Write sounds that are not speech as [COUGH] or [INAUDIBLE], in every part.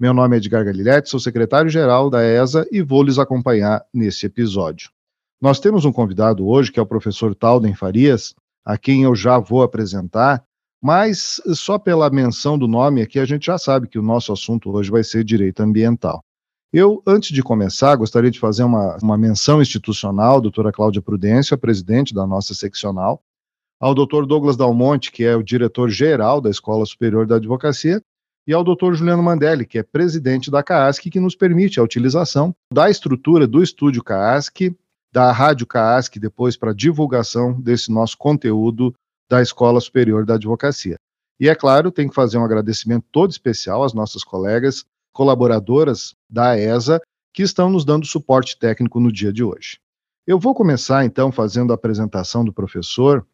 Meu nome é Edgar Galiletti, sou secretário-geral da ESA e vou lhes acompanhar nesse episódio. Nós temos um convidado hoje, que é o professor Talden Farias, a quem eu já vou apresentar, mas só pela menção do nome aqui a gente já sabe que o nosso assunto hoje vai ser direito ambiental. Eu, antes de começar, gostaria de fazer uma, uma menção institucional, doutora Cláudia Prudêncio, a presidente da nossa seccional, ao doutor Douglas Dalmonte, que é o diretor-geral da Escola Superior da Advocacia, e ao Dr. Juliano Mandelli, que é presidente da CAASC, que nos permite a utilização da estrutura do estúdio CAASC, da Rádio CAASC, depois para divulgação desse nosso conteúdo da Escola Superior da Advocacia. E é claro, tem que fazer um agradecimento todo especial às nossas colegas colaboradoras da ESA que estão nos dando suporte técnico no dia de hoje. Eu vou começar então fazendo a apresentação do professor,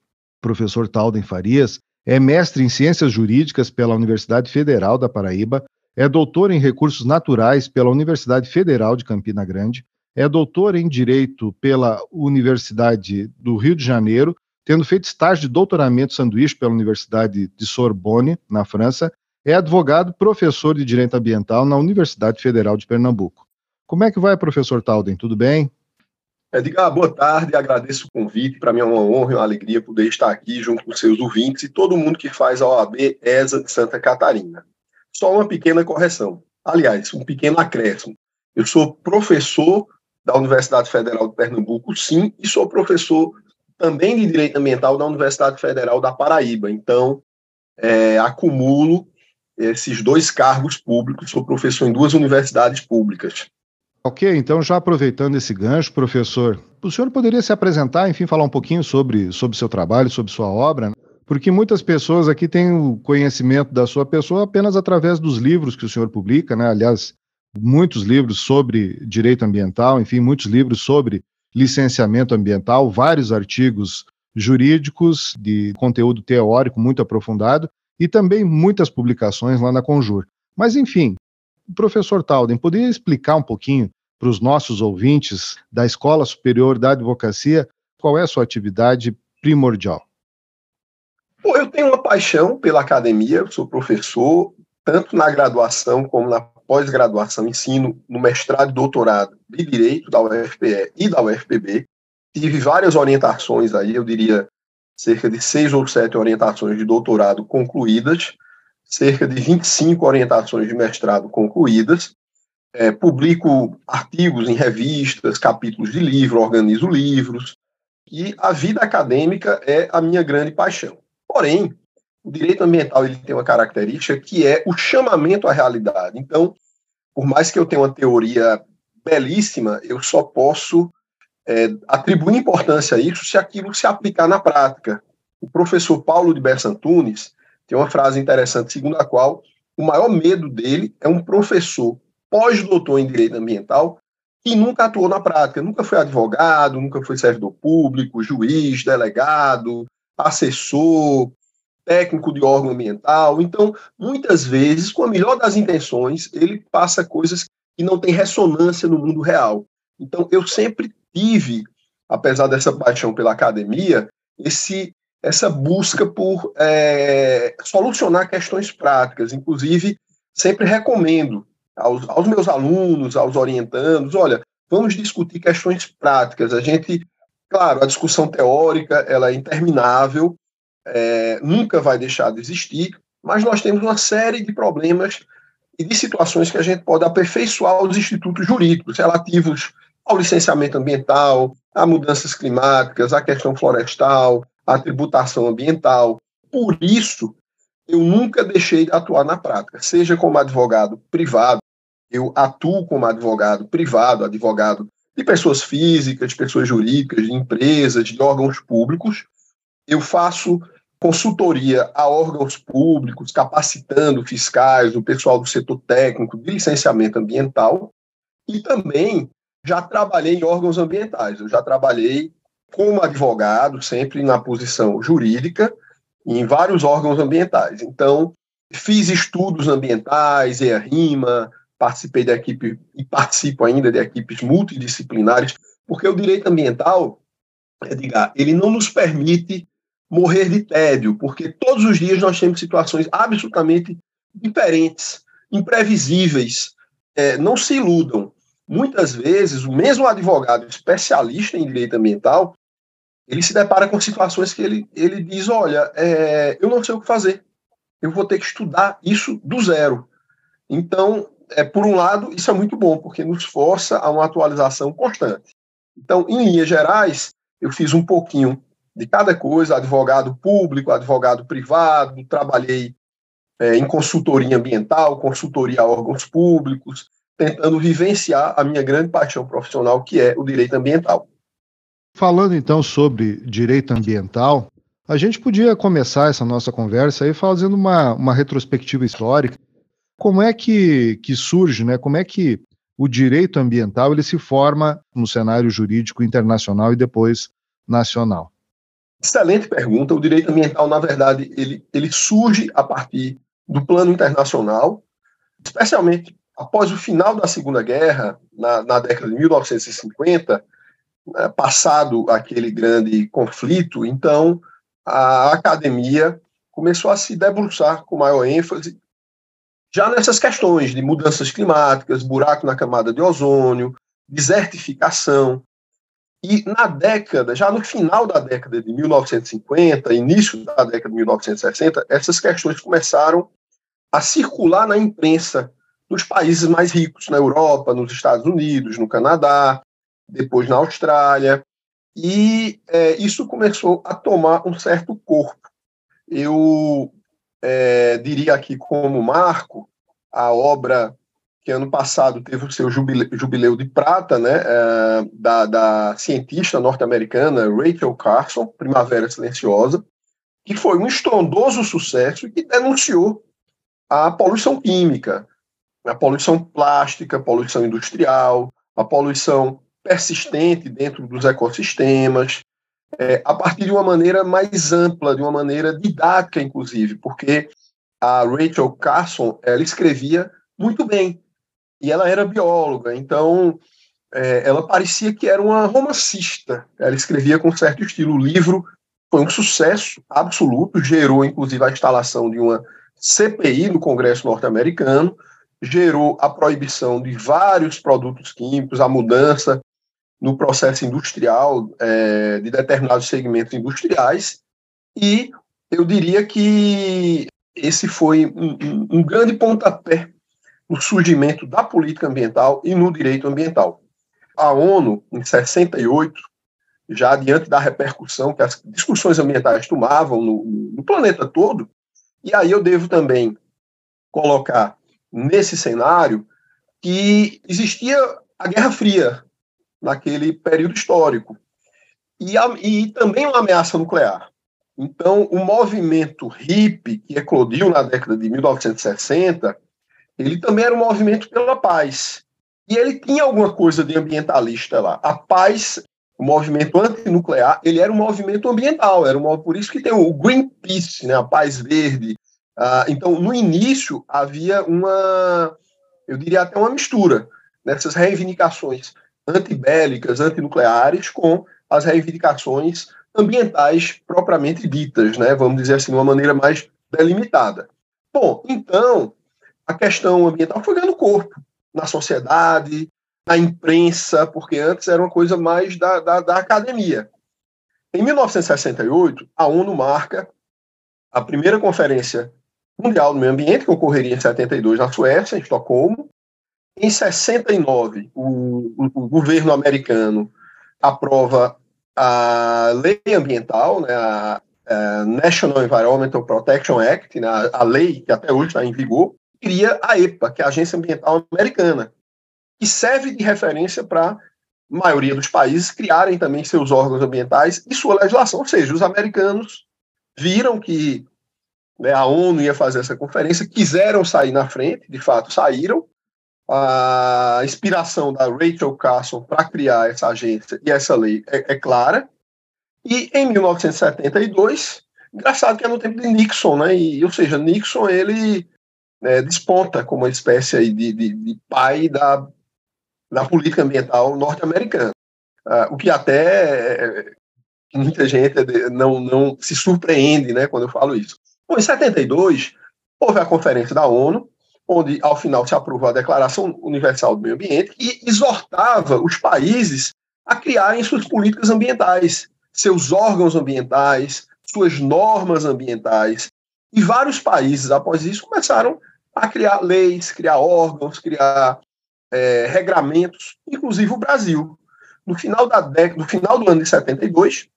professor Talden Farias, é mestre em Ciências Jurídicas pela Universidade Federal da Paraíba, é doutor em Recursos Naturais pela Universidade Federal de Campina Grande, é doutor em Direito pela Universidade do Rio de Janeiro, tendo feito estágio de doutoramento sanduíche pela Universidade de Sorbonne, na França, é advogado professor de Direito Ambiental na Universidade Federal de Pernambuco. Como é que vai, professor Talden? Tudo bem? Edgar, boa tarde, agradeço o convite. Para mim é uma honra e uma alegria poder estar aqui junto com seus ouvintes e todo mundo que faz a OAB ESA de Santa Catarina. Só uma pequena correção. Aliás, um pequeno acréscimo. Eu sou professor da Universidade Federal de Pernambuco, sim, e sou professor também de Direito Ambiental da Universidade Federal da Paraíba. Então, é, acumulo esses dois cargos públicos, sou professor em duas universidades públicas. Ok, então já aproveitando esse gancho, professor, o senhor poderia se apresentar, enfim, falar um pouquinho sobre sobre seu trabalho, sobre sua obra, né? porque muitas pessoas aqui têm o conhecimento da sua pessoa apenas através dos livros que o senhor publica, né? Aliás, muitos livros sobre direito ambiental, enfim, muitos livros sobre licenciamento ambiental, vários artigos jurídicos de conteúdo teórico muito aprofundado e também muitas publicações lá na Conjur. Mas, enfim, professor Talden, poderia explicar um pouquinho para os nossos ouvintes da Escola Superior da Advocacia qual é a sua atividade primordial? Eu tenho uma paixão pela academia, eu sou professor, tanto na graduação como na pós-graduação, ensino no mestrado e doutorado de Direito da UFPE e da UFPB. Tive várias orientações aí, eu diria cerca de seis ou sete orientações de doutorado concluídas, cerca de 25 orientações de mestrado concluídas, é, publico artigos em revistas, capítulos de livro, organizo livros, e a vida acadêmica é a minha grande paixão. Porém, o direito ambiental ele tem uma característica que é o chamamento à realidade. Então, por mais que eu tenha uma teoria belíssima, eu só posso é, atribuir importância a isso se aquilo se aplicar na prática. O professor Paulo de Bessantunes, tem uma frase interessante, segundo a qual o maior medo dele é um professor pós-doutor em direito ambiental que nunca atuou na prática, nunca foi advogado, nunca foi servidor público, juiz, delegado, assessor, técnico de órgão ambiental. Então, muitas vezes, com a melhor das intenções, ele passa coisas que não têm ressonância no mundo real. Então, eu sempre tive, apesar dessa paixão pela academia, esse essa busca por é, solucionar questões práticas. Inclusive, sempre recomendo aos, aos, meus alunos, aos orientandos, olha, vamos discutir questões práticas. A gente, claro, a discussão teórica ela é interminável, é, nunca vai deixar de existir, mas nós temos uma série de problemas e de situações que a gente pode aperfeiçoar os institutos jurídicos relativos ao licenciamento ambiental, a mudanças climáticas, a questão florestal, a tributação ambiental. Por isso, eu nunca deixei de atuar na prática, seja como advogado privado, eu atuo como advogado privado, advogado de pessoas físicas, de pessoas jurídicas, de empresas, de órgãos públicos. Eu faço consultoria a órgãos públicos, capacitando fiscais, o pessoal do setor técnico de licenciamento ambiental, e também já trabalhei em órgãos ambientais. Eu já trabalhei como advogado, sempre na posição jurídica, em vários órgãos ambientais. Então, fiz estudos ambientais, EARIMA, participei da equipe e participo ainda de equipes multidisciplinares, porque o direito ambiental, Edgar, ele não nos permite morrer de tédio, porque todos os dias nós temos situações absolutamente diferentes, imprevisíveis. É, não se iludam. Muitas vezes, o mesmo advogado especialista em direito ambiental, ele se depara com situações que ele, ele diz: Olha, é, eu não sei o que fazer, eu vou ter que estudar isso do zero. Então, é, por um lado, isso é muito bom, porque nos força a uma atualização constante. Então, em linhas gerais, eu fiz um pouquinho de cada coisa, advogado público, advogado privado, trabalhei é, em consultoria ambiental, consultoria a órgãos públicos, tentando vivenciar a minha grande paixão profissional, que é o direito ambiental. Falando então sobre direito ambiental, a gente podia começar essa nossa conversa aí fazendo uma, uma retrospectiva histórica. Como é que, que surge, né? Como é que o direito ambiental ele se forma no cenário jurídico internacional e depois nacional? Excelente pergunta. O direito ambiental, na verdade, ele, ele surge a partir do plano internacional, especialmente após o final da Segunda Guerra, na, na década de 1950, né, passado aquele grande conflito, então a academia começou a se debruçar com maior ênfase já nessas questões de mudanças climáticas, buraco na camada de ozônio, desertificação. E na década, já no final da década de 1950, início da década de 1960, essas questões começaram a circular na imprensa nos países mais ricos, na Europa, nos Estados Unidos, no Canadá, depois na Austrália, e é, isso começou a tomar um certo corpo. Eu é, diria aqui como marco a obra que ano passado teve o seu jubileu, jubileu de prata, né, é, da, da cientista norte-americana Rachel Carson, Primavera Silenciosa, que foi um estrondoso sucesso e que denunciou a poluição química, a poluição plástica, a poluição industrial, a poluição persistente dentro dos ecossistemas, é, a partir de uma maneira mais ampla, de uma maneira didática, inclusive, porque a Rachel Carson ela escrevia muito bem e ela era bióloga, então é, ela parecia que era uma romancista. Ela escrevia com certo estilo. O livro foi um sucesso absoluto, gerou inclusive a instalação de uma CPI no Congresso norte-americano, gerou a proibição de vários produtos químicos, a mudança no processo industrial é, de determinados segmentos industriais, e eu diria que esse foi um, um, um grande pontapé no surgimento da política ambiental e no direito ambiental. A ONU, em 68, já diante da repercussão que as discussões ambientais tomavam no, no planeta todo, e aí eu devo também colocar nesse cenário que existia a Guerra Fria naquele período histórico e, a, e também uma ameaça nuclear. Então, o movimento hippie que eclodiu na década de 1960, ele também era um movimento pela paz. E ele tinha alguma coisa de ambientalista lá. A paz o movimento antinuclear, ele era um movimento ambiental, era um, por isso que tem o Greenpeace, né, a Paz Verde. Ah, então, no início, havia uma, eu diria até uma mistura nessas reivindicações antibélicas, antinucleares, com as reivindicações ambientais propriamente ditas, né, vamos dizer assim, de uma maneira mais delimitada. Bom, então, a questão ambiental foi ganhando corpo na sociedade, na imprensa, porque antes era uma coisa mais da, da, da academia. Em 1968, a ONU marca a primeira conferência mundial do meio ambiente, que ocorreria em 72 na Suécia, em Estocolmo. Em 69, o, o, governo americano aprova a lei ambiental, né, a, a National Environmental Protection Act, né, a, a lei que até hoje está em vigor, cria a EPA, que é a Agência Ambiental Americana, que serve de referência para a maioria dos países criarem também seus órgãos ambientais e sua legislação. Ou seja, os americanos viram que né, a ONU ia fazer essa conferência, quiseram sair na frente, de fato saíram, a inspiração da Rachel Carson para criar essa agência e essa lei é, é, clara. E em 1972, engraçado que é no tempo de Nixon, né? E, ou seja, Nixon ele é, desponta como uma espécie de, de, de pai da, da política ambiental norte-americana. Uh, o que até é, muita gente não, não se surpreende né, quando eu falo isso. Bom, em 72, houve a conferência da ONU, onde, ao final, se aprovou a Declaração Universal do Meio Ambiente, e exortava os países a criarem suas políticas ambientais, seus órgãos ambientais, suas normas ambientais. E vários países, após isso, começaram a criar leis, criar órgãos, criar é, regramentos, inclusive o Brasil. No final, da década, no final do ano de 72,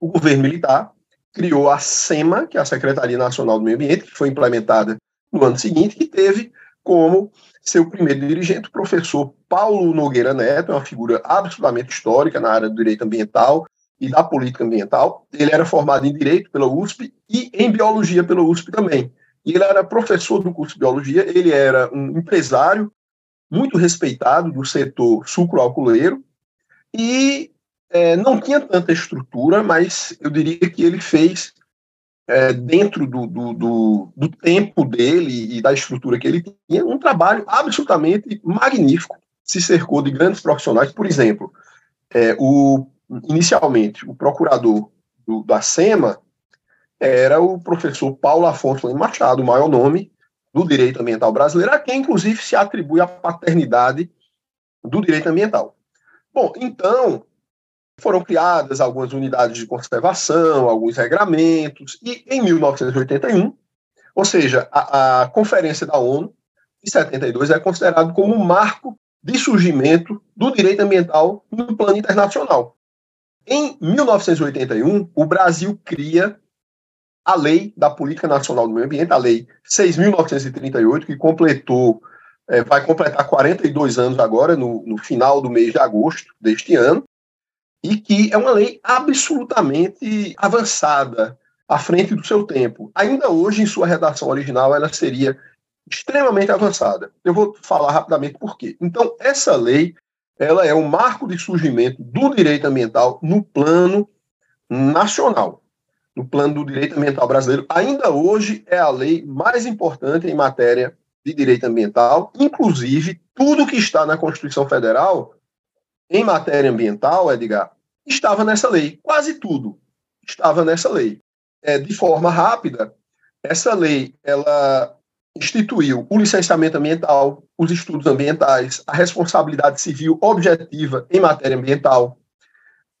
o governo militar criou a SEMA, que é a Secretaria Nacional do Meio Ambiente, que foi implementada no ano seguinte, que teve como seu primeiro dirigente o professor Paulo Nogueira Neto, uma figura absolutamente histórica na área do direito ambiental e da política ambiental. Ele era formado em direito pela USP e em biologia pela USP também. E ele era professor do curso de biologia, ele era um empresário muito respeitado do setor sucroalcooleiro e é, não tinha tanta estrutura, mas eu diria que ele fez, é, dentro do, do, do, do, tempo dele e da estrutura que ele tinha, um trabalho absolutamente magnífico. Se cercou de grandes profissionais, por exemplo, é, o, inicialmente, o procurador do, da SEMA era o professor Paulo Afonso Machado, o maior nome do direito ambiental brasileiro, a quem, inclusive, se atribui a paternidade do direito ambiental. Bom, então, foram criadas algumas unidades de conservação, alguns regramentos, e em 1981, ou seja, a, a Conferência da ONU de 72 é considerado como um marco de surgimento do direito ambiental no plano internacional. Em 1981, o Brasil cria a Lei da Política Nacional do Meio Ambiente, a Lei 6.938, que completou, é, vai completar 42 anos agora, no, no final do mês de agosto deste ano, e que é uma lei absolutamente avançada, à frente do seu tempo. Ainda hoje, em sua redação original, ela seria extremamente avançada. Eu vou falar rapidamente por quê. Então, essa lei ela é um marco de surgimento do direito ambiental no plano nacional, no plano do direito ambiental brasileiro. Ainda hoje é a lei mais importante em matéria de direito ambiental, inclusive tudo que está na Constituição Federal em matéria ambiental, Edgar, estava nessa lei. Quase tudo estava nessa lei. É, de forma rápida, essa lei ela instituiu o licenciamento ambiental, os estudos ambientais, a responsabilidade civil objetiva em matéria ambiental,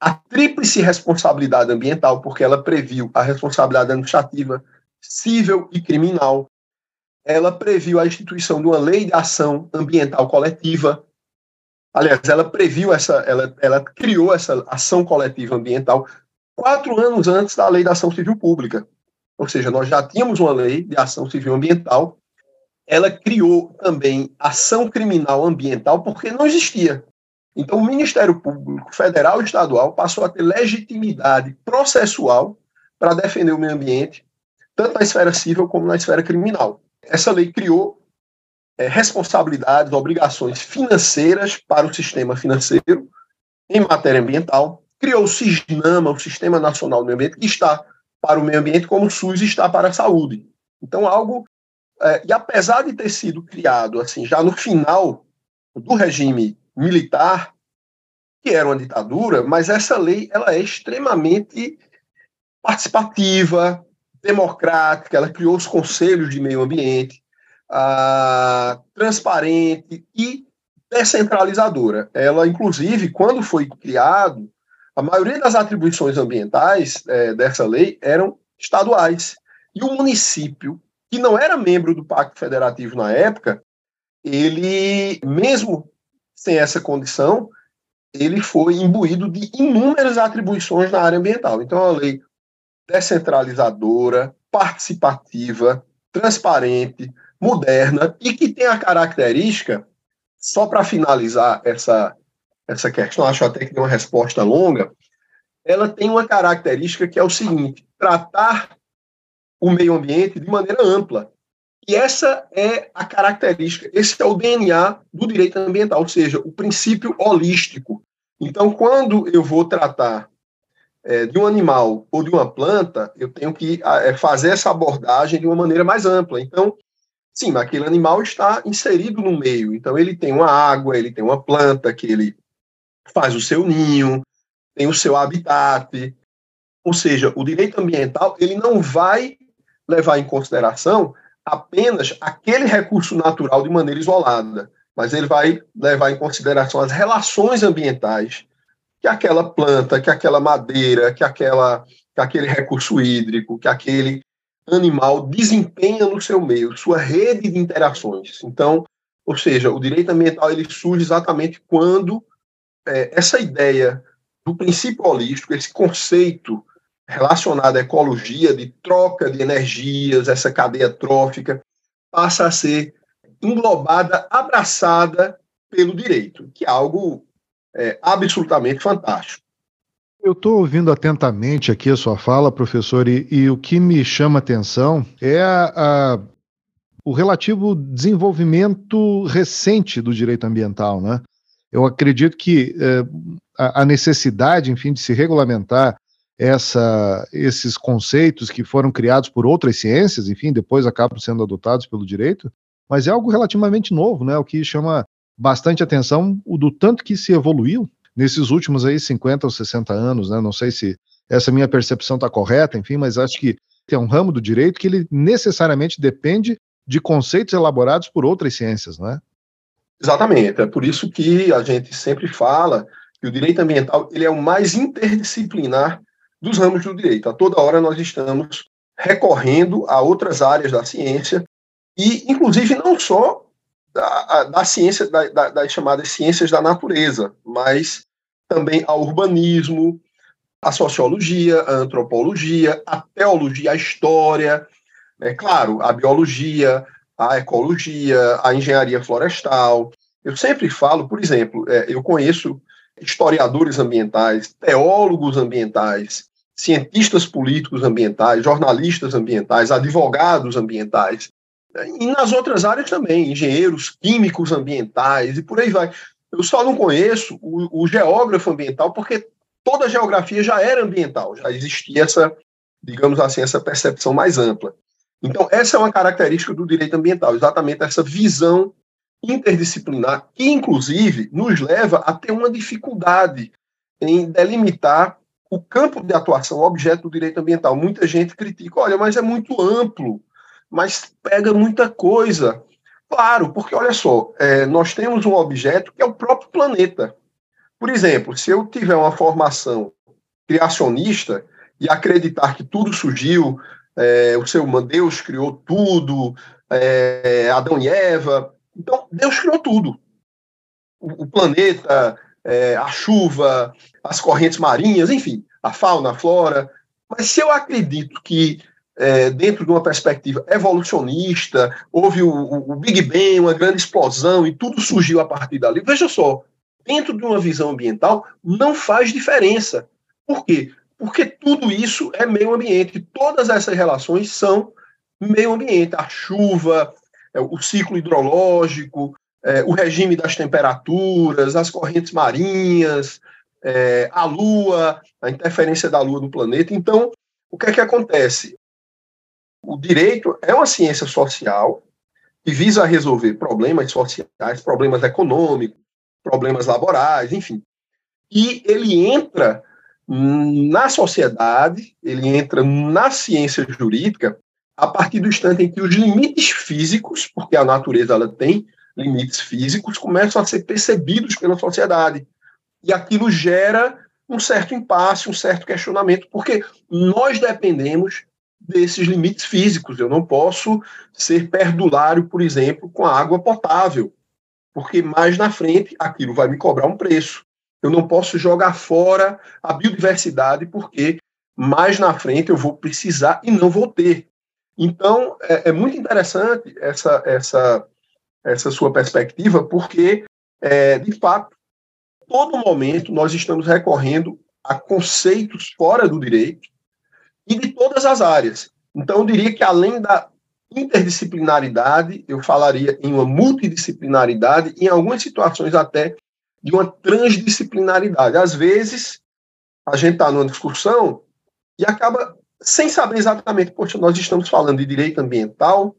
a tríplice responsabilidade ambiental, porque ela previu a responsabilidade administrativa, civil e criminal. Ela previu a instituição de uma lei de ação ambiental coletiva, Aliás, ela previu essa, ela, ela criou essa ação coletiva ambiental quatro anos antes da lei da ação civil pública. Ou seja, nós já tínhamos uma lei de ação civil ambiental. Ela criou também ação criminal ambiental porque não existia. Então, o Ministério Público Federal e Estadual passou a ter legitimidade processual para defender o meio ambiente, tanto na esfera civil como na esfera criminal. Essa lei criou é, responsabilidades, obrigações financeiras para o sistema financeiro em matéria ambiental. Criou o SISNAMA, o Sistema Nacional do Meio Ambiente, que está para o meio ambiente como o SUS está para a saúde. Então, algo. É, e apesar de ter sido criado assim já no final do regime militar, que era uma ditadura, mas essa lei ela é extremamente participativa, democrática, ela criou os conselhos de meio ambiente, transparente e descentralizadora. Ela, inclusive, quando foi criado, a maioria das atribuições ambientais é, dessa lei eram estaduais. E o município, que não era membro do Pacto Federativo na época, ele, mesmo sem essa condição, ele foi imbuído de inúmeras atribuições na área ambiental. Então, é uma lei descentralizadora, participativa, transparente, moderna e que tem a característica, só para finalizar essa, essa questão, acho até que tem uma resposta longa, ela tem uma característica que é o seguinte: tratar o meio ambiente de maneira ampla. E essa é a característica, esse é o DNA do direito ambiental, ou seja, o princípio holístico. Então, quando eu vou tratar é, de um animal ou de uma planta, eu tenho que é, fazer essa abordagem de uma maneira mais ampla. Então, sim, aquele animal está inserido no meio. Então, ele tem uma água, ele tem uma planta que ele faz o seu ninho, tem o seu habitat. Ou seja, o direito ambiental ele não vai levar em consideração apenas aquele recurso natural de maneira isolada, mas ele vai levar em consideração as relações ambientais que aquela planta, que aquela madeira, que, aquela, que aquele recurso hídrico, que aquele animal desempenha no seu meio, sua rede de interações. Então, ou seja, o direito ambiental ele surge exatamente quando é, essa ideia do princípio holístico, esse conceito relacionado à ecologia, de troca de energias, essa cadeia trófica, passa a ser englobada, abraçada pelo direito, que é algo é, absolutamente fantástico. Eu estou ouvindo atentamente aqui a sua fala, professor, e, e o que me chama atenção é a, a, o relativo desenvolvimento recente do direito ambiental, né? Eu acredito que é, a, a necessidade, enfim, de se regulamentar essa, esses conceitos que foram criados por outras ciências, enfim, depois acabam sendo adotados pelo direito, mas é algo relativamente novo, né? O que chama bastante atenção o do tanto que se evoluiu nesses últimos aí 50 ou 60 anos, né? Não sei se essa minha percepção está correta, enfim, mas acho que é um ramo do direito que ele necessariamente depende de conceitos elaborados por outras ciências, não é? Exatamente, é por isso que a gente sempre fala que o direito ambiental ele é o mais interdisciplinar dos ramos do direito. A toda hora nós estamos recorrendo a outras áreas da ciência e, inclusive, não só da, da ciência, da, da, das chamadas ciências da natureza, mas também ao urbanismo, a sociologia, a antropologia, a teologia, a história, é claro, a biologia, a ecologia, a engenharia florestal. Eu sempre falo, por exemplo, é, eu conheço historiadores ambientais, teólogos ambientais, cientistas políticos ambientais, jornalistas ambientais, advogados ambientais, e nas outras áreas também, engenheiros químicos ambientais e por aí vai. Eu só não conheço o, o geógrafo ambiental porque toda a geografia já era ambiental, já existia essa, digamos assim, essa percepção mais ampla. Então, essa é uma característica do direito ambiental, exatamente essa visão interdisciplinar, que inclusive nos leva a ter uma dificuldade em delimitar o campo de atuação, o objeto do direito ambiental. Muita gente critica, olha, mas é muito amplo mas pega muita coisa. Claro, porque olha só, é, nós temos um objeto que é o próprio planeta. Por exemplo, se eu tiver uma formação criacionista e acreditar que tudo surgiu, é, o seu Deus criou tudo, é, Adão e Eva, então Deus criou tudo. O, o planeta, é, a chuva, as correntes marinhas, enfim, a fauna, a flora. Mas se eu acredito que é, dentro de uma perspectiva evolucionista, houve o, o, Big Bang, uma grande explosão e tudo surgiu a partir dali. Veja só, dentro de uma visão ambiental, não faz diferença. Por quê? Porque tudo isso é meio ambiente. Todas essas relações são meio ambiente. A chuva, é, o ciclo hidrológico, é, o regime das temperaturas, as correntes marinhas, é, a Lua, a interferência da Lua no planeta. Então, o que é que acontece? O direito é uma ciência social que visa resolver problemas sociais, problemas econômicos, problemas laborais, enfim. E ele entra na sociedade, ele entra na ciência jurídica a partir do instante em que os limites físicos, porque a natureza ela tem limites físicos, começam a ser percebidos pela sociedade. E aquilo gera um certo impasse, um certo questionamento, porque nós dependemos desses limites físicos. Eu não posso ser perdulário, por exemplo, com a água potável, porque mais na frente aquilo vai me cobrar um preço. Eu não posso jogar fora a biodiversidade, porque mais na frente eu vou precisar e não vou ter. Então, é, é muito interessante essa, essa, essa sua perspectiva, porque, é, de fato, todo momento nós estamos recorrendo a conceitos fora do direito, e de todas as áreas. Então, eu diria que além da interdisciplinaridade, eu falaria em uma multidisciplinaridade, em algumas situações até de uma transdisciplinaridade. Às vezes, a gente está numa discussão e acaba sem saber exatamente, poxa, nós estamos falando de direito ambiental,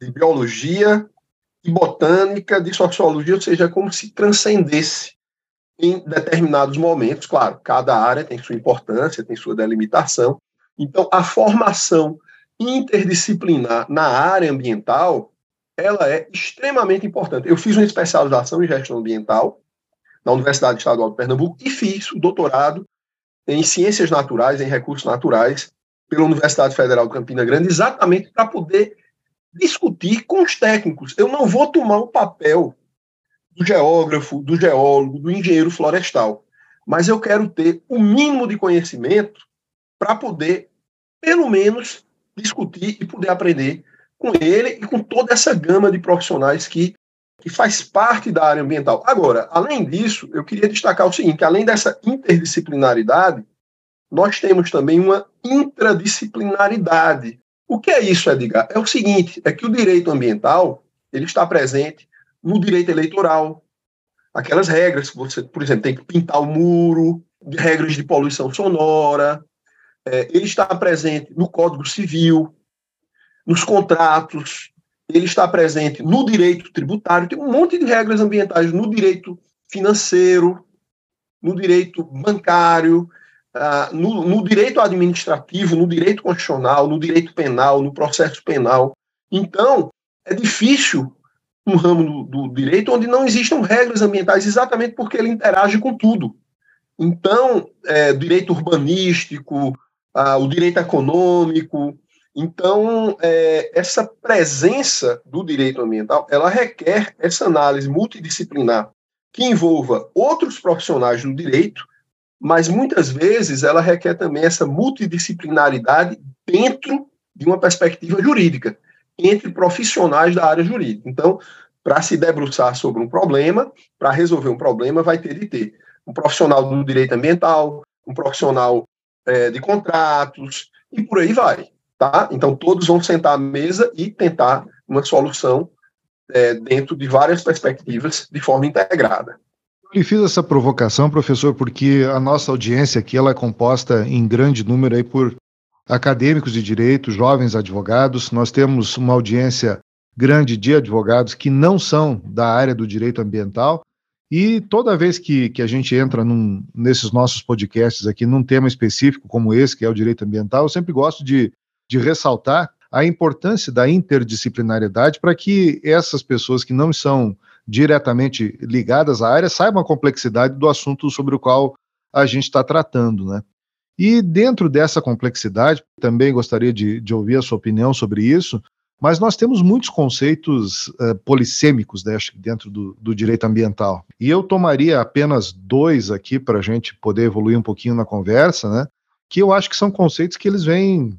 de biologia, de botânica, de sociologia, ou seja, é como se transcendesse em determinados momentos. Claro, cada área tem sua importância, tem sua delimitação. Então, a formação interdisciplinar na área ambiental, ela é extremamente importante. Eu fiz uma especialização em gestão ambiental na Universidade Estadual de Pernambuco e fiz o doutorado em ciências naturais, em recursos naturais, pela Universidade Federal de Campina Grande, exatamente para poder discutir com os técnicos. Eu não vou tomar o papel do geógrafo, do geólogo, do engenheiro florestal, mas eu quero ter o mínimo de conhecimento para poder, pelo menos, discutir e poder aprender com ele e com toda essa gama de profissionais que, que faz parte da área ambiental. Agora, além disso, eu queria destacar o seguinte, além dessa interdisciplinaridade, nós temos também uma intradisciplinaridade. O que é isso, Edgar? É o seguinte, é que o direito ambiental, ele está presente no direito eleitoral, aquelas regras que você, por exemplo, tem que pintar o muro, regras de poluição sonora, é, ele está presente no Código Civil, nos contratos, ele está presente no direito tributário, tem um monte de regras ambientais no direito financeiro, no direito bancário, uh, no, no, direito administrativo, no direito constitucional, no direito penal, no processo penal. Então, é difícil um ramo do, do direito onde não existam regras ambientais, exatamente porque ele interage com tudo. Então, é, direito urbanístico, ah, o direito econômico. Então, é, essa presença do direito ambiental, ela requer essa análise multidisciplinar que envolva outros profissionais do direito, mas muitas vezes ela requer também essa multidisciplinaridade dentro de uma perspectiva jurídica, entre profissionais da área jurídica. Então, para se debruçar sobre um problema, para resolver um problema, vai ter de ter um profissional do direito ambiental, um profissional é, de contratos e por aí vai. Tá? Então, todos vão sentar à mesa e tentar uma solução é, dentro de várias perspectivas de forma integrada. Eu fiz essa provocação, professor, porque a nossa audiência aqui ela é composta em grande número aí por acadêmicos de direito, jovens advogados. Nós temos uma audiência grande de advogados que não são da área do direito ambiental e toda vez que, que a gente entra num, nesses nossos podcasts aqui num tema específico como esse, que é o direito ambiental, eu sempre gosto de, de ressaltar a importância da interdisciplinariedade para que essas pessoas que não são diretamente ligadas à área saibam a complexidade do assunto sobre o qual a gente está tratando, né? E dentro dessa complexidade, também gostaria de, de ouvir a sua opinião sobre isso, mas nós temos muitos conceitos uh, polissêmicos né, dentro do, do, direito ambiental. E eu tomaria apenas dois aqui para a gente poder evoluir um pouquinho na conversa, né? Que eu acho que são conceitos que eles vêm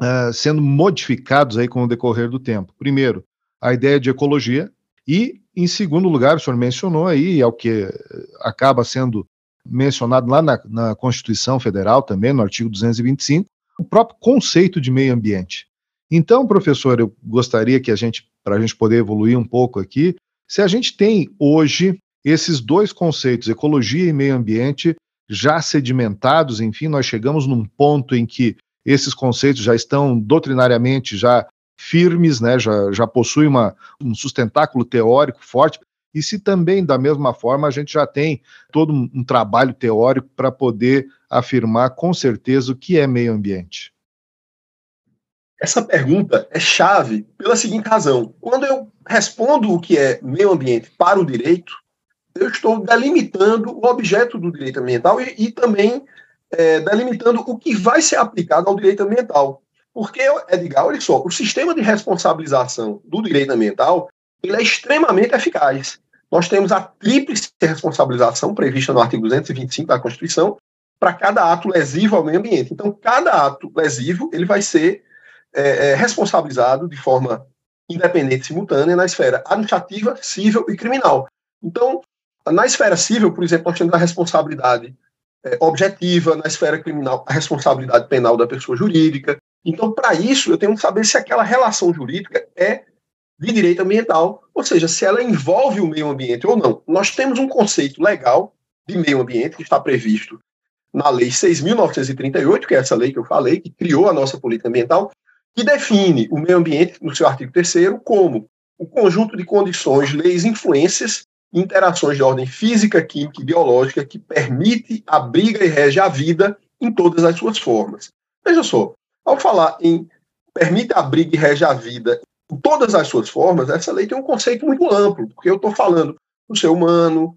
uh, sendo modificados aí com o decorrer do tempo. Primeiro, a ideia de ecologia. E, em segundo lugar, o senhor mencionou aí, é o que acaba sendo mencionado lá na, na Constituição Federal também, no artigo 225, o próprio conceito de meio ambiente. Então, professor, eu gostaria que a gente, para a gente poder evoluir um pouco aqui, se a gente tem hoje esses dois conceitos, ecologia e meio ambiente, já sedimentados, enfim, nós chegamos num ponto em que esses conceitos já estão doutrinariamente já firmes, né, já, já possuem uma, um sustentáculo teórico forte, e se também, da mesma forma, a gente já tem todo um, um trabalho teórico para poder afirmar com certeza o que é meio ambiente. Essa pergunta é chave pela seguinte razão: quando eu respondo o que é meio ambiente para o direito, eu estou delimitando o objeto do direito ambiental e, e também é, delimitando o que vai ser aplicado ao direito ambiental. Porque, Edgar, olha só, o sistema de responsabilização do direito ambiental ele é extremamente eficaz. Nós temos a tríplice responsabilização prevista no artigo 225 da Constituição para cada ato lesivo ao meio ambiente. Então, cada ato lesivo ele vai ser é, é, responsabilizado de forma independente simultânea na esfera administrativa, civil e criminal. Então, na esfera civil, por exemplo, nós temos a responsabilidade é, objetiva, na esfera criminal, a responsabilidade penal da pessoa jurídica, Então, para isso, eu tenho que saber se aquela relação jurídica é de direito ambiental, ou seja, se ela envolve o meio ambiente ou não. Nós temos um conceito legal de meio ambiente que está previsto na Lei 6.938, que é essa lei que eu falei, que criou a nossa política ambiental, que define o meio ambiente, no seu artigo 3 como o conjunto de condições, leis, influências interações de ordem física, química e biológica que permite, abriga e rege a vida em todas as suas formas. Veja só, ao falar em permite, abriga e rege a vida em todas as suas formas, essa lei tem um conceito muito amplo, porque eu estou falando do ser humano,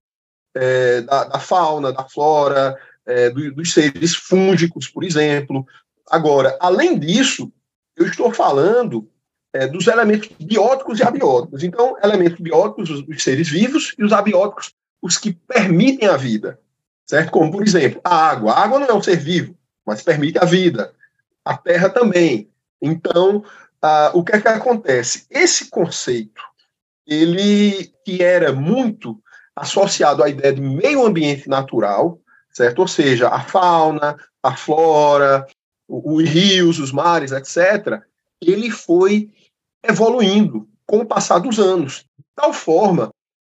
é, da, da, fauna, da flora, é, do, dos seres fúngicos, por exemplo. Agora, além disso, eu estou falando é, dos elementos bióticos e abióticos. Então, elementos bióticos, os, os, seres vivos, e os abióticos, os que permitem a vida, certo? Como, por exemplo, a água. A água não é um ser vivo, mas permite a vida. A terra também. Então, ah, o que é que acontece? Esse conceito, ele que era muito associado à ideia de meio ambiente natural, certo? Ou seja, a fauna, a flora, os rios, os mares, etc., ele foi evoluindo com o passar dos anos, de tal forma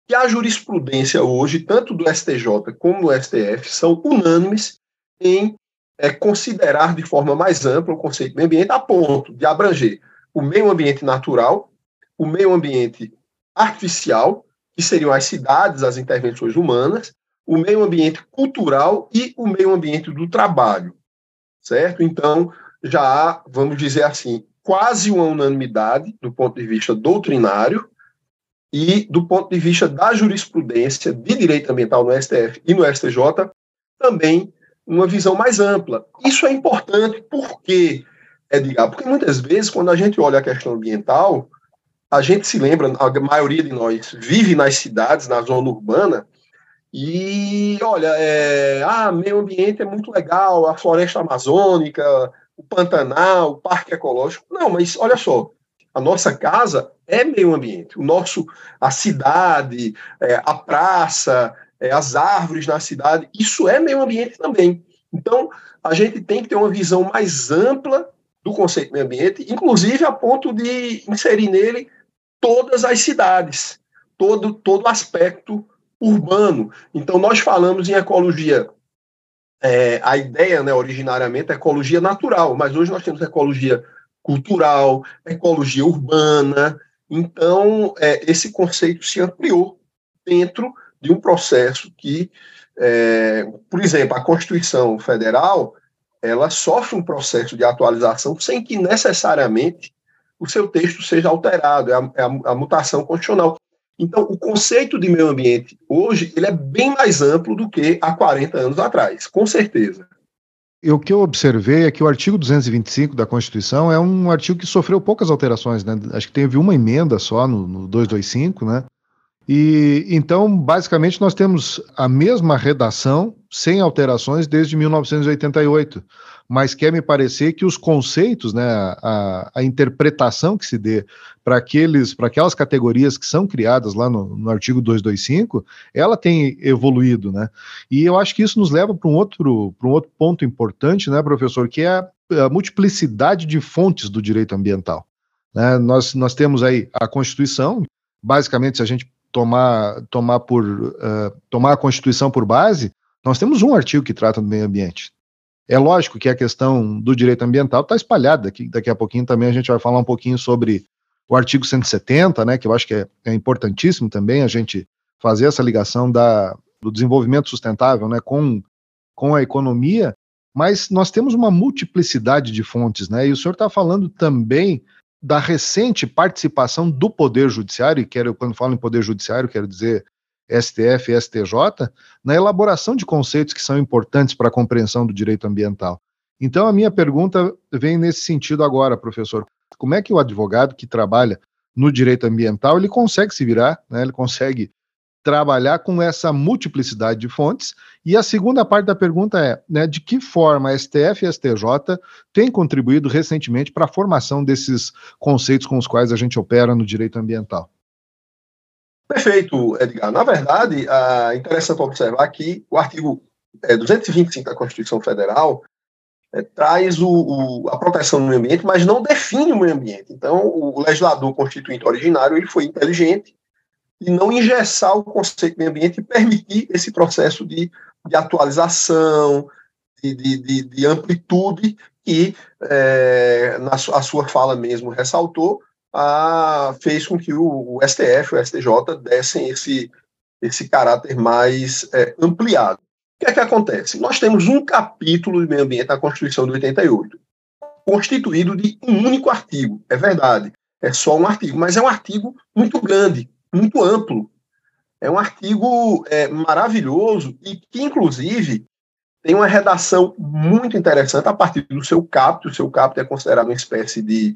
que a jurisprudência hoje, tanto do STJ como do STF, são unânimes em é, considerar de forma mais ampla o conceito de meio ambiente, a ponto de abranger o meio ambiente natural, o meio ambiente artificial, que seriam as cidades, as intervenções humanas, o meio ambiente cultural e o meio ambiente do trabalho, certo? Então, já há, vamos dizer assim, quase uma unanimidade do ponto de vista doutrinário e do ponto de vista da jurisprudência de direito ambiental no STF e no STJ, também uma visão mais ampla. Isso é importante porque, Edgar, porque muitas vezes quando a gente olha a questão ambiental, a gente se lembra, a maioria de nós vive nas cidades, na zona urbana, e olha, é, ah, meio ambiente é muito legal, a floresta amazônica, o Pantanal, o Parque Ecológico. Não, mas olha só, a nossa casa é meio ambiente. O nosso, a cidade, é, a praça, é, as árvores na cidade, isso é meio ambiente também. Então, a gente tem que ter uma visão mais ampla do conceito de meio ambiente, inclusive a ponto de inserir nele todas as cidades, todo todo aspecto urbano. Então, nós falamos em ecologia é, a ideia, né, originariamente, é ecologia natural, mas hoje nós temos ecologia cultural, ecologia urbana. Então, é, esse conceito se ampliou dentro de um processo que, é, por exemplo, a Constituição Federal, ela sofre um processo de atualização sem que necessariamente o seu texto seja alterado, é a, é a, a mutação constitucional. Então, o conceito de meio ambiente hoje ele é bem mais amplo do que há 40 anos atrás, com certeza. E o que eu observei é que o artigo 225 da Constituição é um artigo que sofreu poucas alterações, né? Acho que teve uma emenda só no, no 225, né? E então, basicamente, nós temos a mesma redação sem alterações desde 1988 mas quer me parecer que os conceitos, né, a, a interpretação que se dê para aqueles, para aquelas categorias que são criadas lá no, no, artigo 225, ela tem evoluído, né? E eu acho que isso nos leva para um outro, para um outro ponto importante, né, professor, que é a, a multiplicidade de fontes do direito ambiental. Né? Nós, nós temos aí a Constituição, basicamente, se a gente tomar, tomar, por, uh, tomar a Constituição por base, nós temos um artigo que trata do meio ambiente. É lógico que a questão do direito ambiental está espalhada, que daqui a pouquinho também a gente vai falar um pouquinho sobre o artigo 170, né, que eu acho que é, é importantíssimo também a gente fazer essa ligação da, do desenvolvimento sustentável né, com, com a economia, mas nós temos uma multiplicidade de fontes, né, e o senhor está falando também da recente participação do Poder Judiciário, e quero, quando falo em Poder Judiciário, quero dizer STF e STJ, na elaboração de conceitos que são importantes para a compreensão do direito ambiental. Então, a minha pergunta vem nesse sentido agora, professor. Como é que o advogado que trabalha no direito ambiental ele consegue se virar, né, ele consegue trabalhar com essa multiplicidade de fontes? E a segunda parte da pergunta é, né, de que forma a STF e a STJ têm contribuído recentemente para a formação desses conceitos com os quais a gente opera no direito ambiental? Perfeito, Edgar. Na verdade, é interessante observar que o artigo 225 é, da Constituição Federal é, traz o, o, a proteção do meio ambiente, mas não define o meio ambiente. Então, o legislador constituinte originário ele foi inteligente e não engessar o conceito de meio ambiente e permitir esse processo de, de atualização, de, de, de, amplitude que é, na a sua fala mesmo ressaltou, a, fez com que o, o, STF, o STJ dessem esse, esse caráter mais é, ampliado. O que é que acontece? Nós temos um capítulo de meio ambiente na Constituição de 88, constituído de um único artigo. É verdade, é só um artigo, mas é um artigo muito grande, muito amplo. É um artigo é, maravilhoso e que, inclusive, tem uma redação muito interessante a partir do seu caput. O seu caput é considerado uma espécie de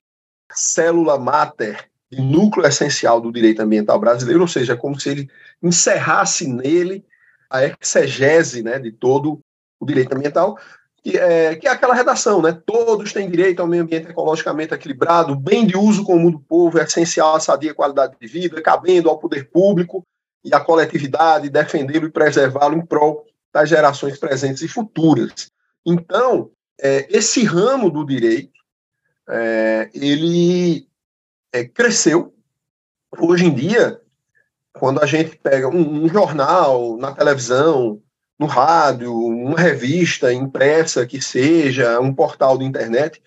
célula máter, de núcleo essencial do direito ambiental brasileiro, ou seja, é como se ele encerrasse nele a exegese né, de todo o direito ambiental, que é, que é aquela redação, né? Todos têm direito ao meio ambiente ecologicamente equilibrado, bem de uso comum do povo, é essencial à sadia qualidade de vida, cabendo ao poder público e à coletividade defendê-lo e preservá-lo em prol das gerações presentes e futuras. Então, é, esse ramo do direito, é, ele é, cresceu. Hoje em dia, quando a gente pega um, um, jornal na televisão, no rádio, uma revista impressa que seja, um portal de internet,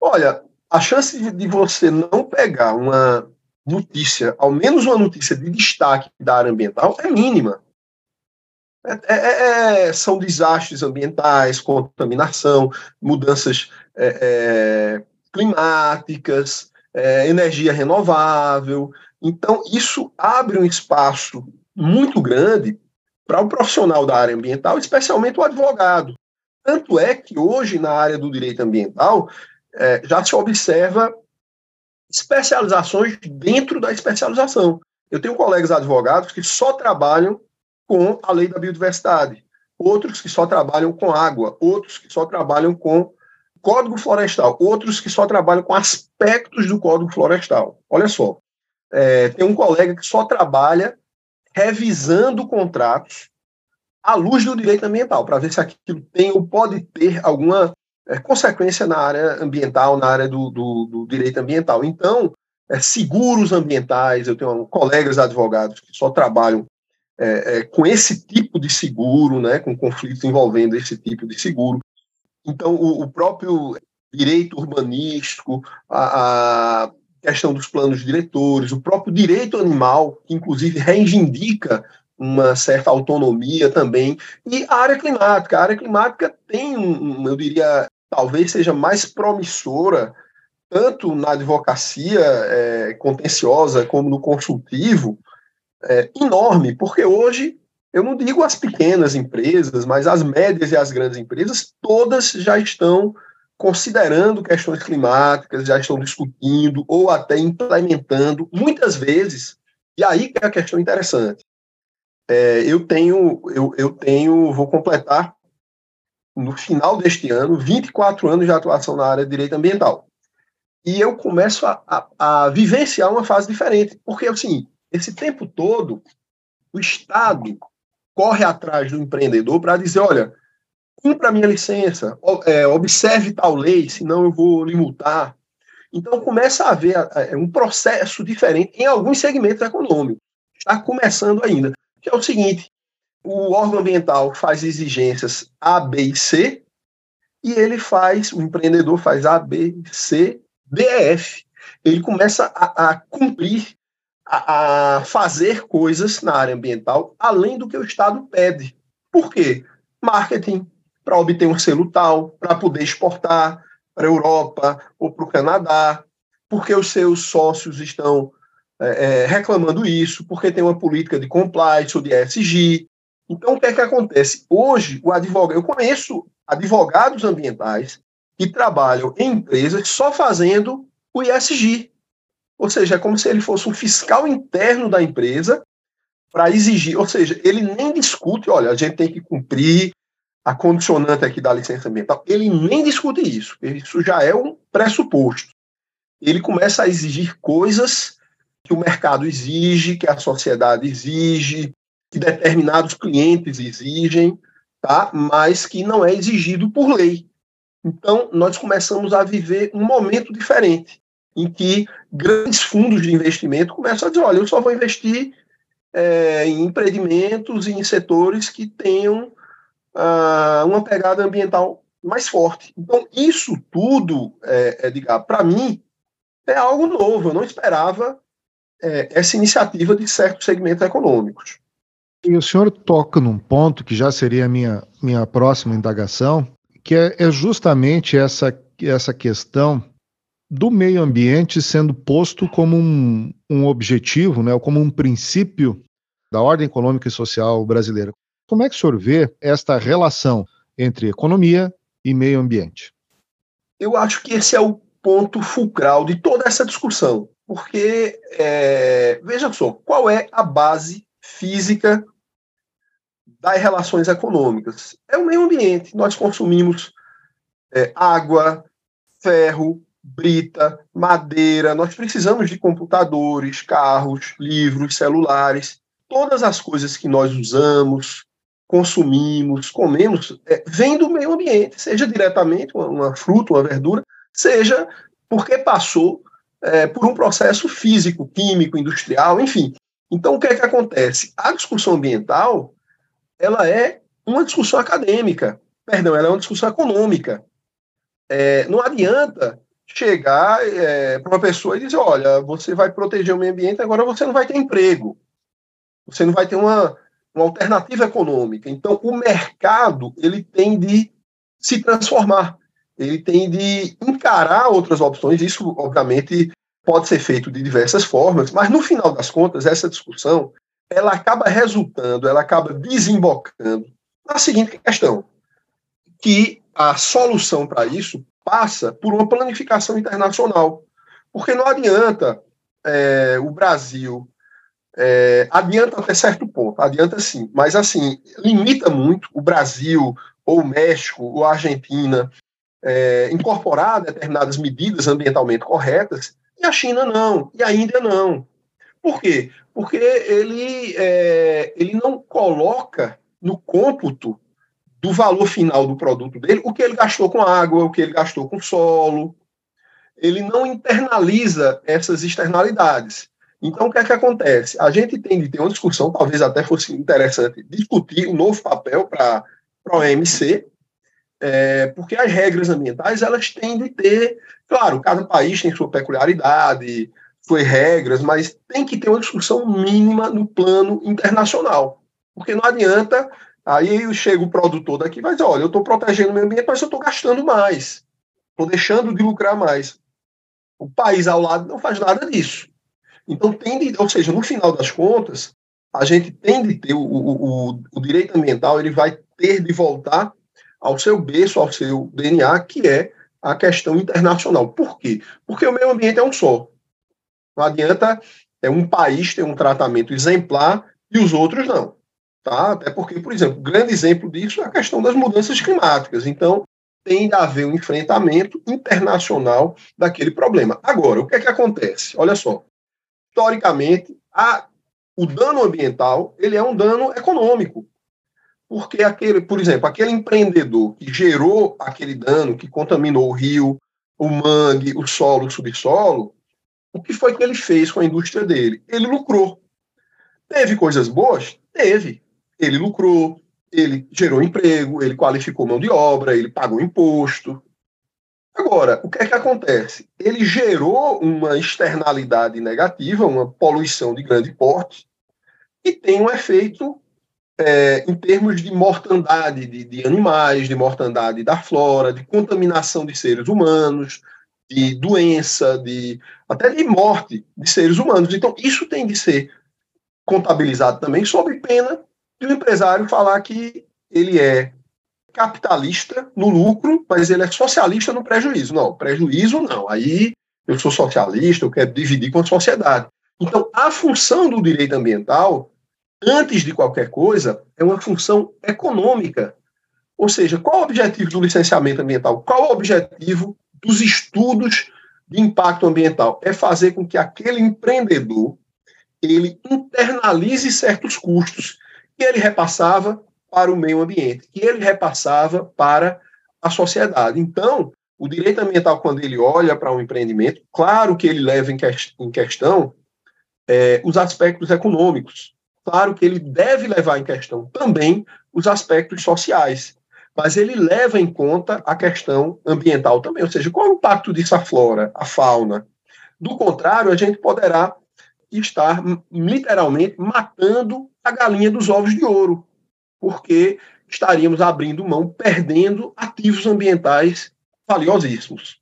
olha, a chance de, de você não pegar uma notícia, ao menos uma notícia de destaque da área ambiental, é mínima. É, é, é, é são desastres ambientais, contaminação, mudanças é, é climáticas, energia renovável, então, isso abre um espaço muito grande para o profissional da área ambiental, especialmente o advogado. Tanto é que hoje, na área do direito ambiental, é, já se observa especializações dentro da especialização. Eu tenho colegas advogados que só trabalham com a lei da biodiversidade, outros que só trabalham com água, outros que só trabalham com código florestal, outros que só trabalham com aspectos do código florestal. Olha só, é, tem um colega que só trabalha revisando contratos à luz do direito ambiental, para ver se aquilo tem ou pode ter alguma é, consequência na área ambiental, na área do, do, do direito ambiental. Então, é, seguros ambientais, eu tenho colegas advogados que só trabalham é, é, com esse tipo de seguro, né, com conflitos envolvendo esse tipo de seguro. Então, o, o próprio direito urbanístico, a, a questão dos planos diretores, o próprio direito animal, que inclusive reivindica uma certa autonomia também, e a área climática. A área climática tem, um, eu diria, talvez seja mais promissora, tanto na advocacia é, contenciosa como no consultivo, é, enorme, porque hoje, eu não digo as pequenas empresas, mas as médias e as grandes empresas, todas já estão considerando questões climáticas, já estão discutindo ou até implementando, muitas vezes, e aí que é a questão interessante. É, eu tenho, eu, eu tenho, vou completar no final deste ano 24 anos de atuação na área de direito ambiental. E eu começo a, a, a vivenciar uma fase diferente, porque assim, esse tempo todo o Estado corre atrás do empreendedor para dizer, olha, cumpra a minha licença, é, observe tal lei, senão eu vou lhe multar. Então começa a haver é, um processo diferente em alguns segmentos econômicos. Está começando ainda. Que é o seguinte: o órgão ambiental faz exigências A, B e C, e ele faz, o empreendedor faz A, B, C, D, E, F. Ele começa a, a cumprir, a, a fazer coisas na área ambiental além do que o Estado pede. Por quê? Marketing, para obter um selo tal, para poder exportar para a Europa ou para o Canadá, porque os seus sócios estão é, é, reclamando isso, porque tem uma política de compliance ou de ESG. Então, o que é que acontece? Hoje, o advogado, eu conheço advogados ambientais que trabalham em empresas só fazendo o ESG. Ou seja, é como se ele fosse um fiscal interno da empresa para exigir, ou seja, ele nem discute, olha, a gente tem que cumprir a condicionante aqui da licença ambiental, ele nem discute isso. Isso já é um pressuposto. Ele começa a exigir coisas que o mercado exige, que a sociedade exige, que determinados clientes exigem, tá? mas que não é exigido por lei. Então, nós começamos a viver um momento diferente, em que grandes fundos de investimento começam a dizer: olha, eu só vou investir é, em empreendimentos e em setores que tenham ah, uma pegada ambiental mais forte. Então, isso tudo, é, Edgar, para mim, é algo novo. Eu não esperava é, essa iniciativa de certos segmentos econômicos. E o senhor toca num ponto que já seria a minha, minha próxima indagação, que é, é justamente essa, essa questão do meio ambiente sendo posto como um, um objetivo, né, como um princípio da ordem econômica e social brasileira. Como é que o senhor vê esta relação entre economia e meio ambiente? Eu acho que esse é o ponto fulcral de toda essa discussão, porque, é, veja só, qual é a base física das relações econômicas. É o meio ambiente. Nós consumimos é, água, ferro, brita, madeira, nós precisamos de computadores, carros, livros, celulares. Todas as coisas que nós usamos, consumimos, comemos, é, vem do meio ambiente, seja diretamente uma, uma, fruta, uma verdura, seja porque passou é, por um processo físico, químico, industrial, enfim. Então, o que é que acontece? A discussão ambiental ela é uma discussão acadêmica, perdão, ela é uma discussão econômica. É, não adianta chegar é, para uma pessoa e dizer, olha, você vai proteger o meio ambiente, agora você não vai ter emprego, você não vai ter uma, uma alternativa econômica. Então, o mercado ele tem de se transformar, ele tem de encarar outras opções. Isso, obviamente, pode ser feito de diversas formas, mas no final das contas, essa discussão ela acaba resultando, ela acaba desembocando na seguinte questão: que a solução para isso passa por uma planificação internacional. Porque não adianta é, o Brasil. É, adianta até certo ponto, adianta sim, mas assim, limita muito o Brasil, ou o México, ou a Argentina, é, incorporar determinadas medidas ambientalmente corretas, e a China não, e a Índia não. Por quê? Porque ele, é, ele não coloca no cômputo do valor final do produto dele o que ele gastou com água, o que ele gastou com solo. Ele não internaliza essas externalidades. Então, o que é que acontece? A gente tem de ter uma discussão, talvez até fosse interessante discutir um novo papel para a OMC, é, porque as regras ambientais elas têm de ter, claro, cada país tem sua peculiaridade, foi regras, mas tem que ter uma discussão mínima no plano internacional. Porque não adianta, aí chega o produtor daqui e vai dizer, olha, eu estou protegendo o meio ambiente, mas eu estou gastando mais, estou deixando de lucrar mais. O país ao lado não faz nada disso. Então, tem de, ou seja, no final das contas, a gente tem de ter o, o, o, direito ambiental, ele vai ter de voltar ao seu berço, ao seu DNA, que é a questão internacional. Por quê? Porque o meio ambiente é um só. Não adianta é, um país ter um tratamento exemplar e os outros não. Tá? Até porque, por exemplo, um grande exemplo disso é a questão das mudanças climáticas. Então, tem de haver um enfrentamento internacional daquele problema. Agora, o que é que acontece? Olha só. Historicamente, a, o dano ambiental ele é um dano econômico. Porque aquele, por exemplo, aquele empreendedor que gerou aquele dano, que contaminou o rio, o mangue, o solo, o subsolo, o que foi que ele fez com a indústria dele? Ele lucrou. Teve coisas boas? Teve. Ele lucrou, ele gerou emprego, ele qualificou mão de obra, ele pagou imposto. Agora, o que é que acontece? Ele gerou uma externalidade negativa, uma poluição de grande porte, e tem um efeito é, em termos de mortandade de, de animais, de mortandade da flora, de contaminação de seres humanos, de doença, de até de morte de seres humanos. Então, isso tem de ser contabilizado também sob pena de um empresário falar que ele é capitalista no lucro, mas ele é socialista no prejuízo. Não, prejuízo não. Aí eu sou socialista, eu quero dividir com a sociedade. Então, a função do direito ambiental, antes de qualquer coisa, é uma função econômica. Ou seja, qual o objetivo do licenciamento ambiental? Qual o objetivo dos estudos de impacto ambiental é fazer com que aquele empreendedor ele internalize certos custos que ele repassava para o meio ambiente, que ele repassava para a sociedade. Então, o direito ambiental, quando ele olha para um empreendimento, claro que ele leva em, que, em questão é, os aspectos econômicos, claro que ele deve levar em questão também os aspectos sociais, mas ele leva em conta a questão ambiental também, ou seja, qual é o impacto disso à flora, à fauna. Do contrário, a gente poderá estar literalmente matando a galinha dos ovos de ouro, porque estaríamos abrindo mão, perdendo ativos ambientais valiosíssimos.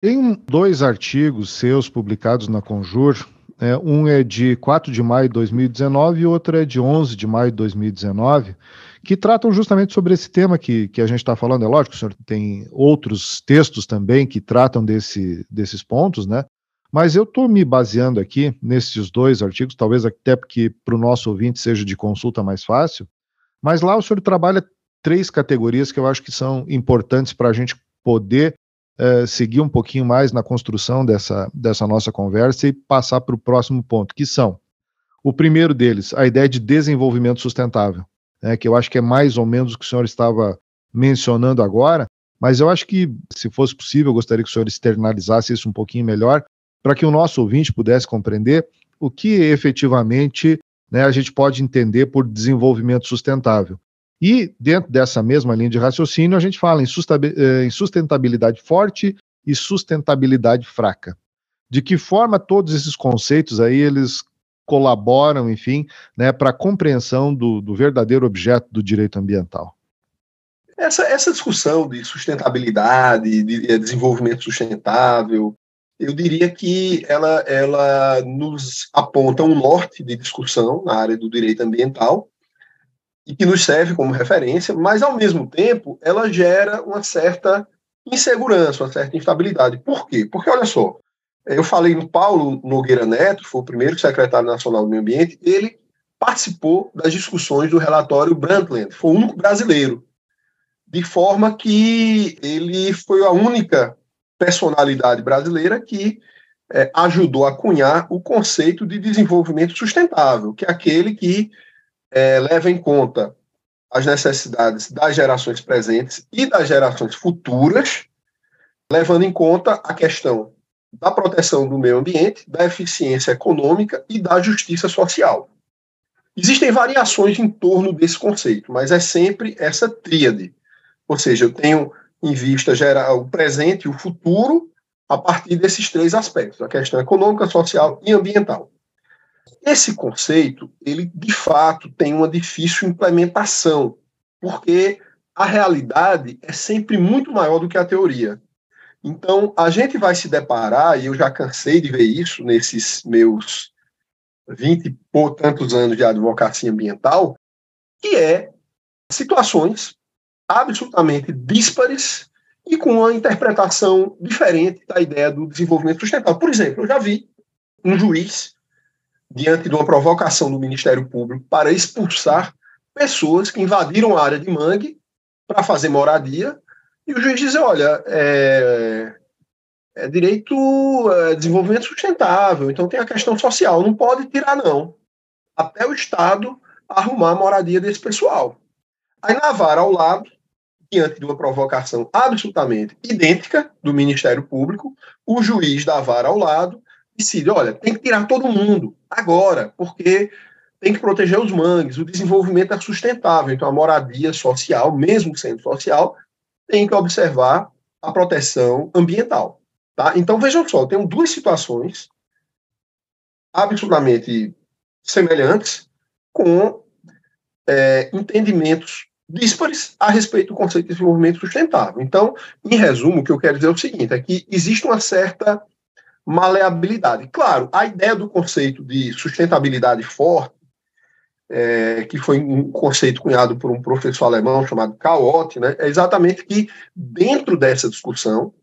Tem dois artigos seus publicados na Conjur, é, um é de 4 de maio de 2019 e outro é de 11 de maio de 2019, que tratam justamente sobre esse tema que, que a gente está falando. É lógico, o senhor tem outros textos também que tratam desse, desses pontos, né? Mas eu estou me baseando aqui nesses dois artigos, talvez até porque para o nosso ouvinte seja de consulta mais fácil, mas lá o senhor trabalha três categorias que eu acho que são importantes para a gente poder é, seguir um pouquinho mais na construção dessa, dessa nossa conversa e passar para o próximo ponto, que são o primeiro deles, a ideia de desenvolvimento sustentável, né, que eu acho que é mais ou menos o que o senhor estava mencionando agora, mas eu acho que, se fosse possível, eu gostaria que o senhor externalizasse isso um pouquinho melhor, para que o nosso ouvinte pudesse compreender o que efetivamente né, a gente pode entender por desenvolvimento sustentável. E, dentro dessa mesma linha de raciocínio, a gente fala em sustentabilidade forte e sustentabilidade fraca. De que forma todos esses conceitos aí eles colaboram, enfim, né, para a compreensão do, do verdadeiro objeto do direito ambiental? Essa, essa discussão de sustentabilidade, de desenvolvimento sustentável, eu diria que ela, ela nos aponta um norte de discussão na área do direito ambiental e que nos serve como referência, mas ao mesmo tempo ela gera uma certa insegurança, uma certa instabilidade. Por quê? Porque olha só, eu falei no Paulo Nogueira Neto, foi o primeiro secretário nacional do meio ambiente, ele participou das discussões do relatório Brundtland, foi o único brasileiro, de forma que ele foi a única personalidade brasileira que é, ajudou a cunhar o conceito de desenvolvimento sustentável, que é aquele que é, leva em conta as necessidades das gerações presentes e das gerações futuras, levando em conta a questão da proteção do meio ambiente, da eficiência econômica e da justiça social. Existem variações em torno desse conceito, mas é sempre essa tríade. Ou seja, eu tenho em vista gerar o presente e o futuro a partir desses três aspectos, a questão econômica, social e ambiental. Esse conceito, ele de fato tem uma difícil implementação, porque a realidade é sempre muito maior do que a teoria. Então, a gente vai se deparar, e eu já cansei de ver isso nesses meus vinte e por tantos anos de advocacia ambiental, que é situações absolutamente díspares e com uma interpretação diferente da ideia do desenvolvimento sustentável. Por exemplo, eu já vi um juiz, diante de uma provocação do Ministério Público para expulsar pessoas que invadiram a área de mangue para fazer moradia, e o juiz diz: olha, é, é direito é desenvolvimento sustentável, então tem a questão social, não pode tirar, não. Até o Estado arrumar a moradia desse pessoal. Aí na vara ao lado, diante de uma provocação absolutamente idêntica do Ministério Público, o juiz da vara ao lado decide: olha, tem que tirar todo mundo agora, porque tem que proteger os mangues, o desenvolvimento é sustentável, então a moradia social, mesmo sendo social, tem que observar a proteção ambiental. Tá? Então vejam só, tenho duas situações absolutamente semelhantes com é, entendimentos díspares a respeito do conceito de desenvolvimento sustentável. Então, em resumo, o que eu quero dizer é o seguinte: é que existe uma certa maleabilidade. Claro, a ideia do conceito de sustentabilidade forte, é, que foi um conceito cunhado por um professor alemão chamado Karl Ott, né, é exatamente que dentro dessa discussão,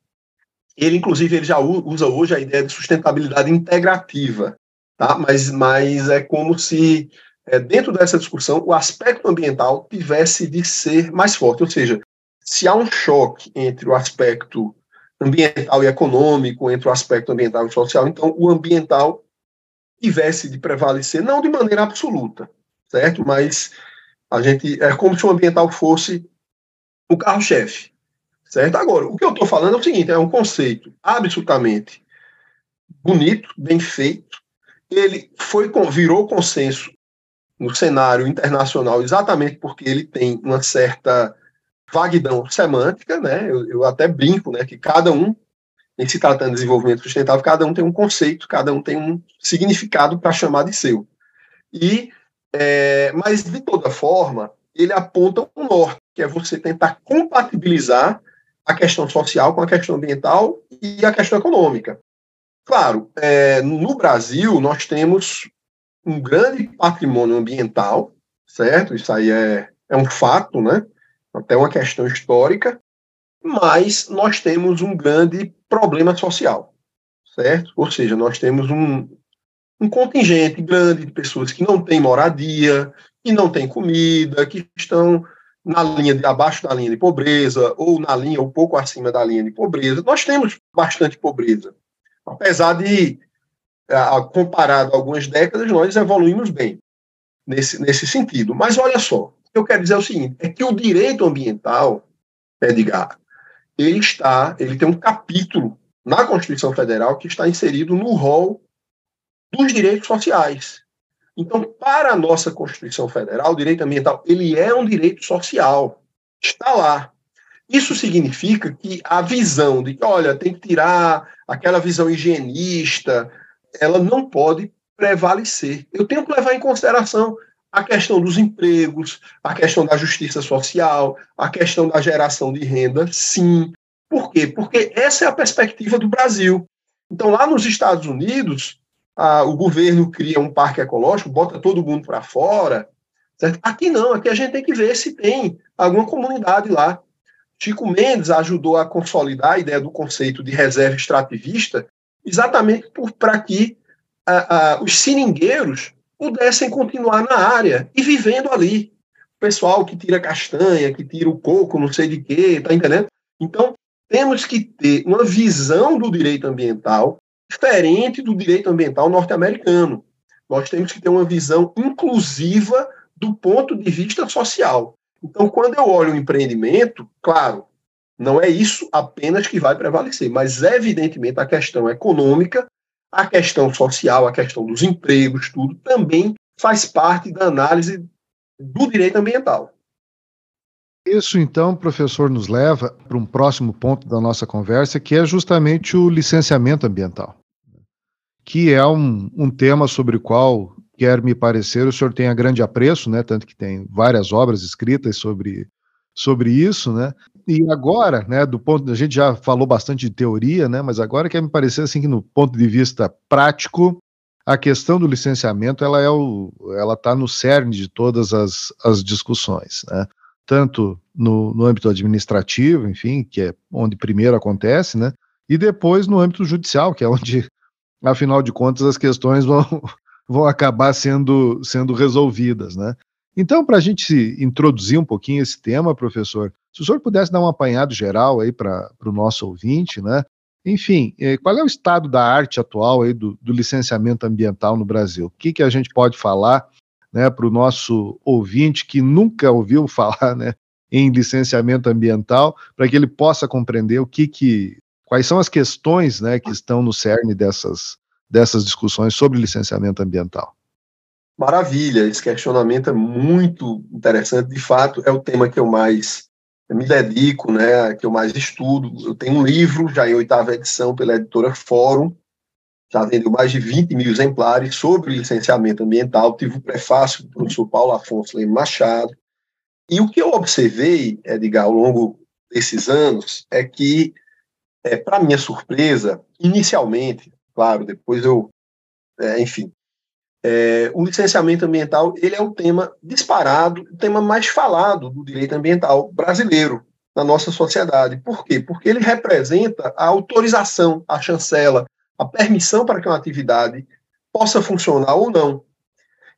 ele inclusive ele já usa hoje a ideia de sustentabilidade integrativa, tá? mas, mas é como se é, dentro dessa discussão, o aspecto ambiental tivesse de ser mais forte. Ou seja, se há um choque entre o aspecto ambiental e econômico, entre o aspecto ambiental e social, então o ambiental tivesse de prevalecer, não de maneira absoluta, certo? Mas a gente é como se o ambiental fosse o carro-chefe. Certo? Agora, o que eu estou falando é o seguinte: é um conceito absolutamente bonito, bem feito. Ele foi virou consenso no cenário internacional exatamente porque ele tem uma certa vaguidão semântica, né? Eu, eu, até brinco, né, que cada um, em se tratando de desenvolvimento sustentável, cada um tem um conceito, cada um tem um significado para chamar de seu. E, é, mas de toda forma, ele aponta um norte, que é você tentar compatibilizar a questão social com a questão ambiental e a questão econômica. Claro, é, no Brasil nós temos um grande patrimônio ambiental, certo? Isso aí é, é um fato, né? Até uma questão histórica, mas nós temos um grande problema social, certo? Ou seja, nós temos um, um contingente grande de pessoas que não têm moradia, que não têm comida, que estão na linha de abaixo da linha de pobreza ou na linha um pouco acima da linha de pobreza. Nós temos bastante pobreza, apesar de comparado a algumas décadas, nós evoluímos bem nesse, nesse sentido. Mas olha só, o que eu quero dizer é o seguinte: é que o direito ambiental, Edgar, ele está, ele tem um capítulo na Constituição Federal que está inserido no rol dos direitos sociais. Então, para a nossa Constituição Federal, o direito ambiental, ele é um direito social. Está lá. Isso significa que a visão de que, olha, tem que tirar aquela visão higienista, ela não pode prevalecer. Eu tenho que levar em consideração a questão dos empregos, a questão da justiça social, a questão da geração de renda, sim. Por quê? Porque essa é a perspectiva do Brasil. Então, lá nos Estados Unidos, a, o governo cria um parque ecológico, bota todo mundo para fora. Certo? Aqui não, aqui a gente tem que ver se tem alguma comunidade lá. Chico Mendes ajudou a consolidar a ideia do conceito de reserva extrativista, exatamente para que a, a, os seringueiros pudessem continuar na área e vivendo ali. O pessoal que tira castanha, que tira o coco, não sei de quê, tá entendendo? Então, temos que ter uma visão do direito ambiental diferente do direito ambiental norte-americano. Nós temos que ter uma visão inclusiva do ponto de vista social. Então, quando eu olho o empreendimento, claro, não é isso apenas que vai prevalecer, mas evidentemente a questão econômica, a questão social, a questão dos empregos, tudo também faz parte da análise do direito ambiental. Isso, então, professor, nos leva para um próximo ponto da nossa conversa, que é justamente o licenciamento ambiental, que é um, um tema sobre o qual, quer me parecer, o senhor tem grande apreço, né, tanto que tem várias obras escritas sobre, sobre isso, né, e agora, né, do ponto a gente já falou bastante de teoria, né, mas agora quer me parecer assim que no ponto de vista prático, a questão do licenciamento ela é o, ela está no cerne de todas as, as discussões, né? Tanto no, no âmbito administrativo, enfim, que é onde primeiro acontece, né? E depois no âmbito judicial, que é onde, afinal de contas, as questões vão, [LAUGHS] vão acabar sendo, sendo resolvidas, né? Então, para a gente introduzir um pouquinho esse tema, professor, se o senhor pudesse dar um apanhado geral aí para o nosso ouvinte, né? Enfim, eh, qual é o estado da arte atual aí do, do licenciamento ambiental no Brasil? O que, que a gente pode falar né, para o nosso ouvinte que nunca ouviu [LAUGHS] falar né, em licenciamento ambiental, para que ele possa compreender o que, que quais são as questões né, que estão no cerne dessas, dessas discussões sobre licenciamento ambiental. Maravilha, esse questionamento é muito interessante. De fato, é o tema que eu mais me dedico, né, que eu mais estudo. Eu tenho um livro, já em oitava edição, pela editora Fórum, já vendeu mais de 20 mil exemplares sobre licenciamento ambiental. Tive o prefácio do professor Paulo Afonso Leme Machado. E o que eu observei, Edgar, ao longo desses anos, é que, é, para minha surpresa, inicialmente, claro, depois eu, é, enfim, é, o licenciamento ambiental ele é o tema disparado, o tema mais falado do direito ambiental brasileiro na nossa sociedade. Por quê? Porque ele representa a autorização, a chancela, a permissão para que uma atividade possa funcionar ou não.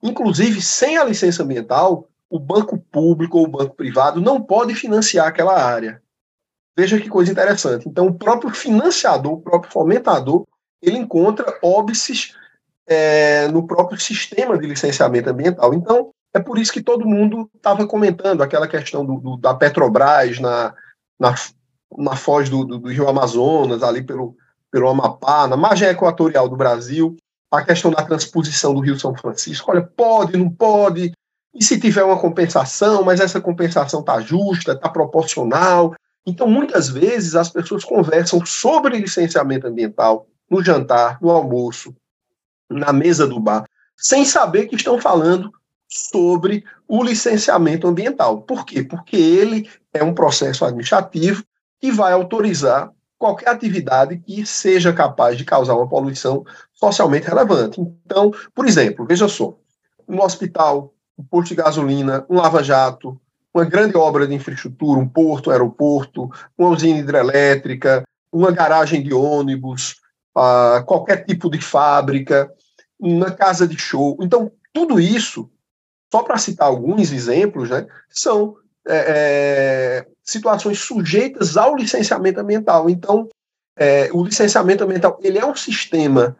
Inclusive, sem a licença ambiental, o banco público ou o banco privado não pode financiar aquela área. Veja que coisa interessante. Então, o próprio financiador, o próprio fomentador, ele encontra óbices é, no próprio sistema de licenciamento ambiental. Então, é por isso que todo mundo estava comentando aquela questão do, do, da Petrobras na, na, na foz do, do, Rio Amazonas, ali pelo, pelo Amapá, na margem equatorial do Brasil, a questão da transposição do Rio São Francisco. Olha, pode, não pode, e se tiver uma compensação, mas essa compensação está justa, está proporcional. Então, muitas vezes, as pessoas conversam sobre licenciamento ambiental no jantar, no almoço, na mesa do bar, sem saber que estão falando sobre o licenciamento ambiental. Por quê? Porque ele é um processo administrativo que vai autorizar qualquer atividade que seja capaz de causar uma poluição socialmente relevante. Então, por exemplo, veja só, um hospital, um posto de gasolina, um lava-jato, uma grande obra de infraestrutura, um porto, um aeroporto, uma usina hidrelétrica, uma garagem de ônibus, uh, qualquer tipo de fábrica, uma casa de show. Então, tudo isso, só para citar alguns exemplos, né, são é, é, situações sujeitas ao licenciamento ambiental. Então, é, o licenciamento ambiental ele é um sistema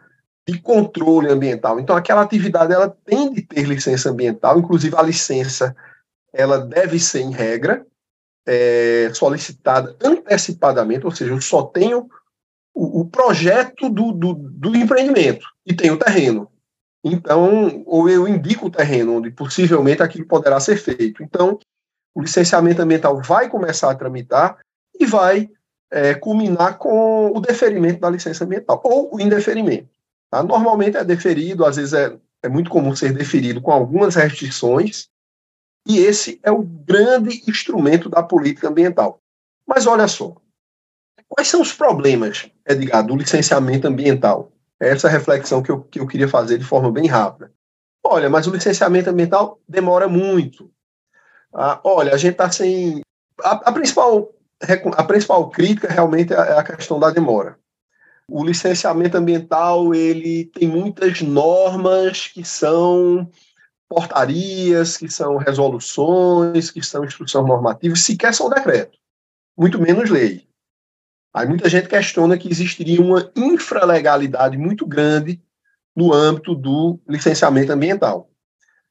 de controle ambiental. Então, aquela atividade ela tem de ter licença ambiental, inclusive a licença ela deve ser, em regra, é, solicitada antecipadamente, ou seja, eu só tenho o, o projeto do, do, do, empreendimento e tenho o terreno. Então, ou eu indico o terreno onde possivelmente aquilo poderá ser feito. Então, o licenciamento ambiental vai começar a tramitar e vai é, culminar com o deferimento da licença ambiental, ou o indeferimento. Tá? Normalmente é deferido, às vezes é, é muito comum ser deferido com algumas restrições, e esse é o grande instrumento da política ambiental. Mas olha só, quais são os problemas, Edgar, do licenciamento ambiental? É essa reflexão que eu, que eu queria fazer de forma bem rápida. Olha, mas o licenciamento ambiental demora muito. Ah, olha, a gente está sem. A, a, principal, a principal crítica realmente é, é a questão da demora. O licenciamento ambiental ele tem muitas normas que são portarias, que são resoluções, que são instruções normativas, sequer são decreto, muito menos lei. Aí muita gente questiona que existiria uma infralegalidade muito grande no âmbito do licenciamento ambiental.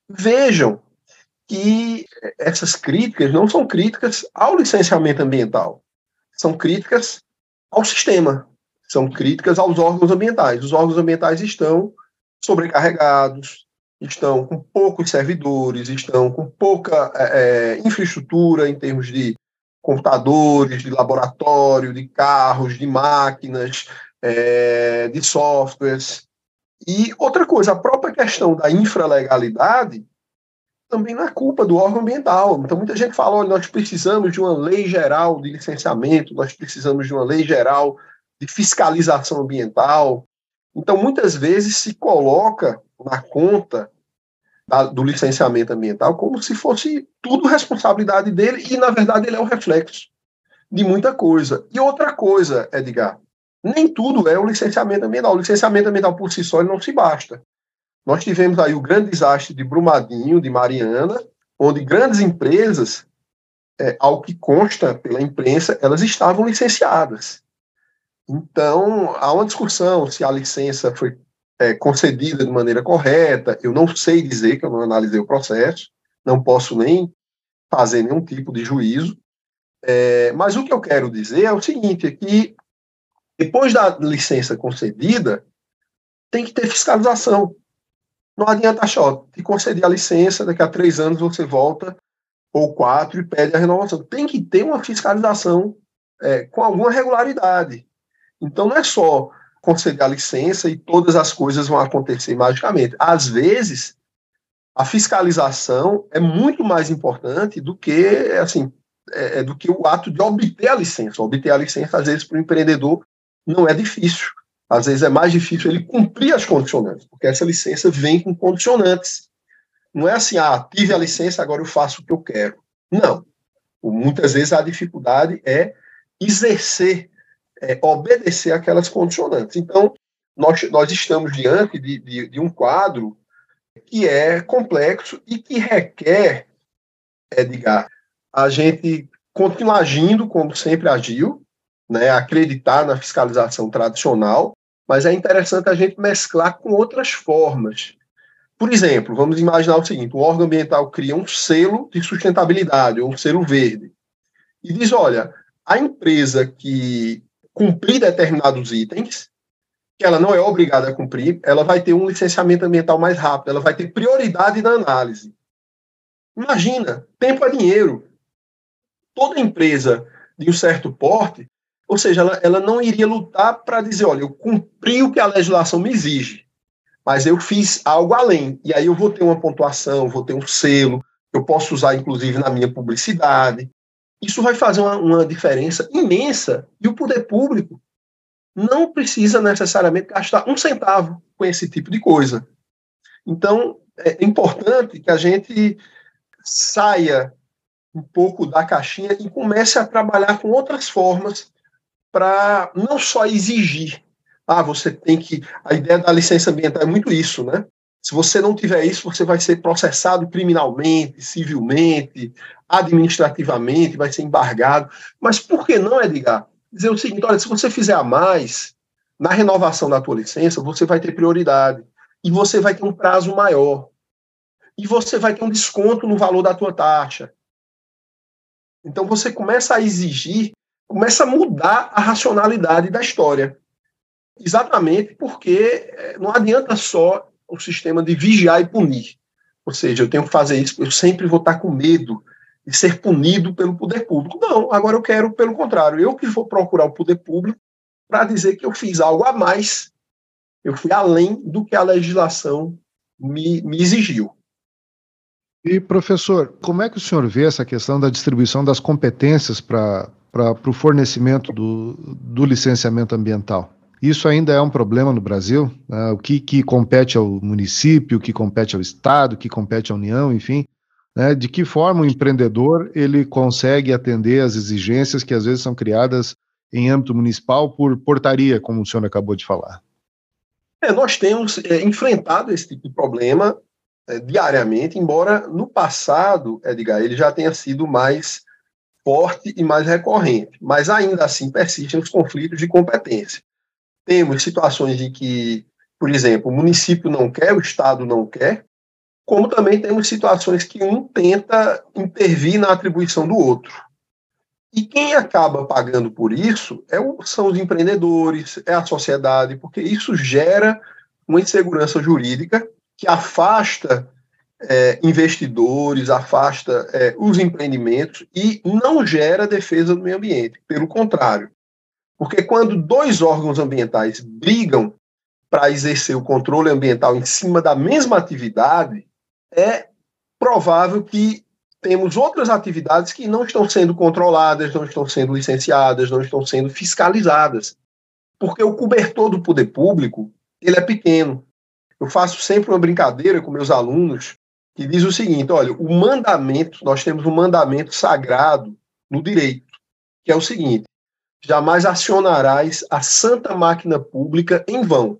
Vejam que essas críticas não são críticas ao licenciamento ambiental, são críticas ao sistema, são críticas aos órgãos ambientais. Os órgãos ambientais estão sobrecarregados, estão com poucos servidores, estão com pouca é, infraestrutura em termos de computadores, de laboratório, de carros, de máquinas, é, de softwares. E outra coisa, a própria questão da infralegalidade também não é culpa do órgão ambiental. Então, muita gente fala: olha, nós precisamos de uma lei geral de licenciamento, nós precisamos de uma lei geral de fiscalização ambiental. Então, muitas vezes se coloca na conta da, do licenciamento ambiental como se fosse tudo responsabilidade dele, e, na verdade, ele é o reflexo de muita coisa. E outra coisa, Edgar, nem tudo é o licenciamento ambiental. O licenciamento ambiental por si só não se basta. Nós tivemos aí o grande desastre de Brumadinho, de Mariana, onde grandes empresas, é, ao que consta pela imprensa, elas estavam licenciadas. Então, há uma discussão se a licença foi é, concedida de maneira correta. Eu não sei dizer que eu não analisei o processo, não posso nem fazer nenhum tipo de juízo. É, mas o que eu quero dizer é o seguinte: é que depois da licença concedida, tem que ter fiscalização. Não adianta achar, te conceder a licença, daqui a três anos você volta, ou quatro, e pede a renovação. Tem que ter uma fiscalização é, com alguma regularidade. Então, não é só conceder a licença e todas as coisas vão acontecer magicamente. Às vezes, a fiscalização é muito mais importante do que, assim, é, é do que o ato de obter a licença. Obter a licença, às vezes, para o empreendedor não é difícil. Às vezes é mais difícil ele cumprir as condicionantes, porque essa licença vem com condicionantes. Não é assim, ah, tive a licença, agora eu faço o que eu quero. Não. Muitas vezes a dificuldade é exercer, é, obedecer aquelas condicionantes. Então, nós, nós estamos diante de, de, de um quadro que é complexo e que requer, Edgar, a gente continuar agindo como sempre agiu, né, acreditar na fiscalização tradicional, mas é interessante a gente mesclar com outras formas. Por exemplo, vamos imaginar o seguinte: o órgão ambiental cria um selo de sustentabilidade, ou um selo verde, e diz: olha, a empresa que cumprir determinados itens, que ela não é obrigada a cumprir, ela vai ter um licenciamento ambiental mais rápido, ela vai ter prioridade na análise. Imagina, tempo é dinheiro. Toda empresa de um certo porte, ou seja, ela, ela não iria lutar para dizer, olha, eu cumpri o que a legislação me exige, mas eu fiz algo além, e aí eu vou ter uma pontuação, vou ter um selo, eu posso usar inclusive na minha publicidade. Isso vai fazer uma, uma diferença imensa, e o poder público não precisa necessariamente gastar um centavo com esse tipo de coisa. Então, é importante que a gente saia um pouco da caixinha e comece a trabalhar com outras formas para não só exigir. Ah, você tem que. A ideia da licença ambiental é muito isso, né? Se você não tiver isso, você vai ser processado criminalmente, civilmente, administrativamente, vai ser embargado. Mas por que não, Edgar? Dizer o seguinte: olha, se você fizer a mais, na renovação da tua licença, você vai ter prioridade. E você vai ter um prazo maior. E você vai ter um desconto no valor da tua taxa. Então você começa a exigir, começa a mudar a racionalidade da história. Exatamente porque eh, não adianta só o sistema de vigiar e punir. Ou seja, eu tenho que fazer isso, eu sempre vou estar com medo de ser punido pelo poder público. Não, agora eu quero, pelo contrário, eu que vou procurar o poder público para dizer que eu fiz algo a mais, eu fui além do que a legislação me, me exigiu. E, professor, como é que o senhor vê essa questão da distribuição das competências para o fornecimento do, do licenciamento ambiental? Isso ainda é um problema no Brasil? Né? O que, que compete ao município, o que compete ao Estado, o que compete à União, enfim. Né? De que forma o empreendedor ele consegue atender às exigências que às vezes são criadas em âmbito municipal por portaria, como o senhor acabou de falar? É, nós temos é, enfrentado esse tipo de problema é, diariamente, embora no passado, Edgar, ele já tenha sido mais forte e mais recorrente, mas ainda assim persistem os conflitos de competência. Temos situações em que, por exemplo, o município não quer, o Estado não quer, como também temos situações que um tenta intervir na atribuição do outro. E quem acaba pagando por isso é o, são os empreendedores, é a sociedade, porque isso gera uma insegurança jurídica que afasta é, investidores, afasta é, os empreendimentos e não gera defesa do meio ambiente. Pelo contrário. Porque quando dois órgãos ambientais brigam para exercer o controle ambiental em cima da mesma atividade, é provável que temos outras atividades que não estão sendo controladas, não estão sendo licenciadas, não estão sendo fiscalizadas. Porque o cobertor do poder público, ele é pequeno. Eu faço sempre uma brincadeira com meus alunos que diz o seguinte: olha, o mandamento, nós temos um mandamento sagrado no direito, que é o seguinte: jamais acionarás a santa máquina pública em vão.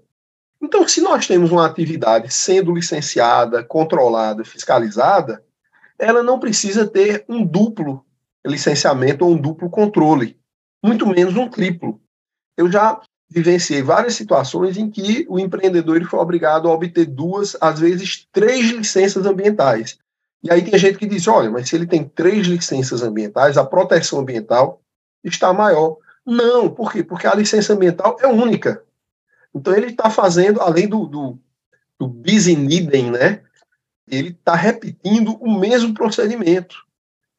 Então, se nós temos uma atividade sendo licenciada, controlada, fiscalizada, ela não precisa ter um duplo licenciamento ou um duplo controle, muito menos um triplo. Eu já vivenciei várias situações em que o empreendedor foi obrigado a obter duas, às vezes três licenças ambientais. E aí tem gente que diz, olha, mas se ele tem três licenças ambientais, a proteção ambiental está maior. Não, por quê? Porque a licença ambiental é única. Então ele está fazendo, além do, do, do bis in idem, né? Ele está repetindo o mesmo procedimento.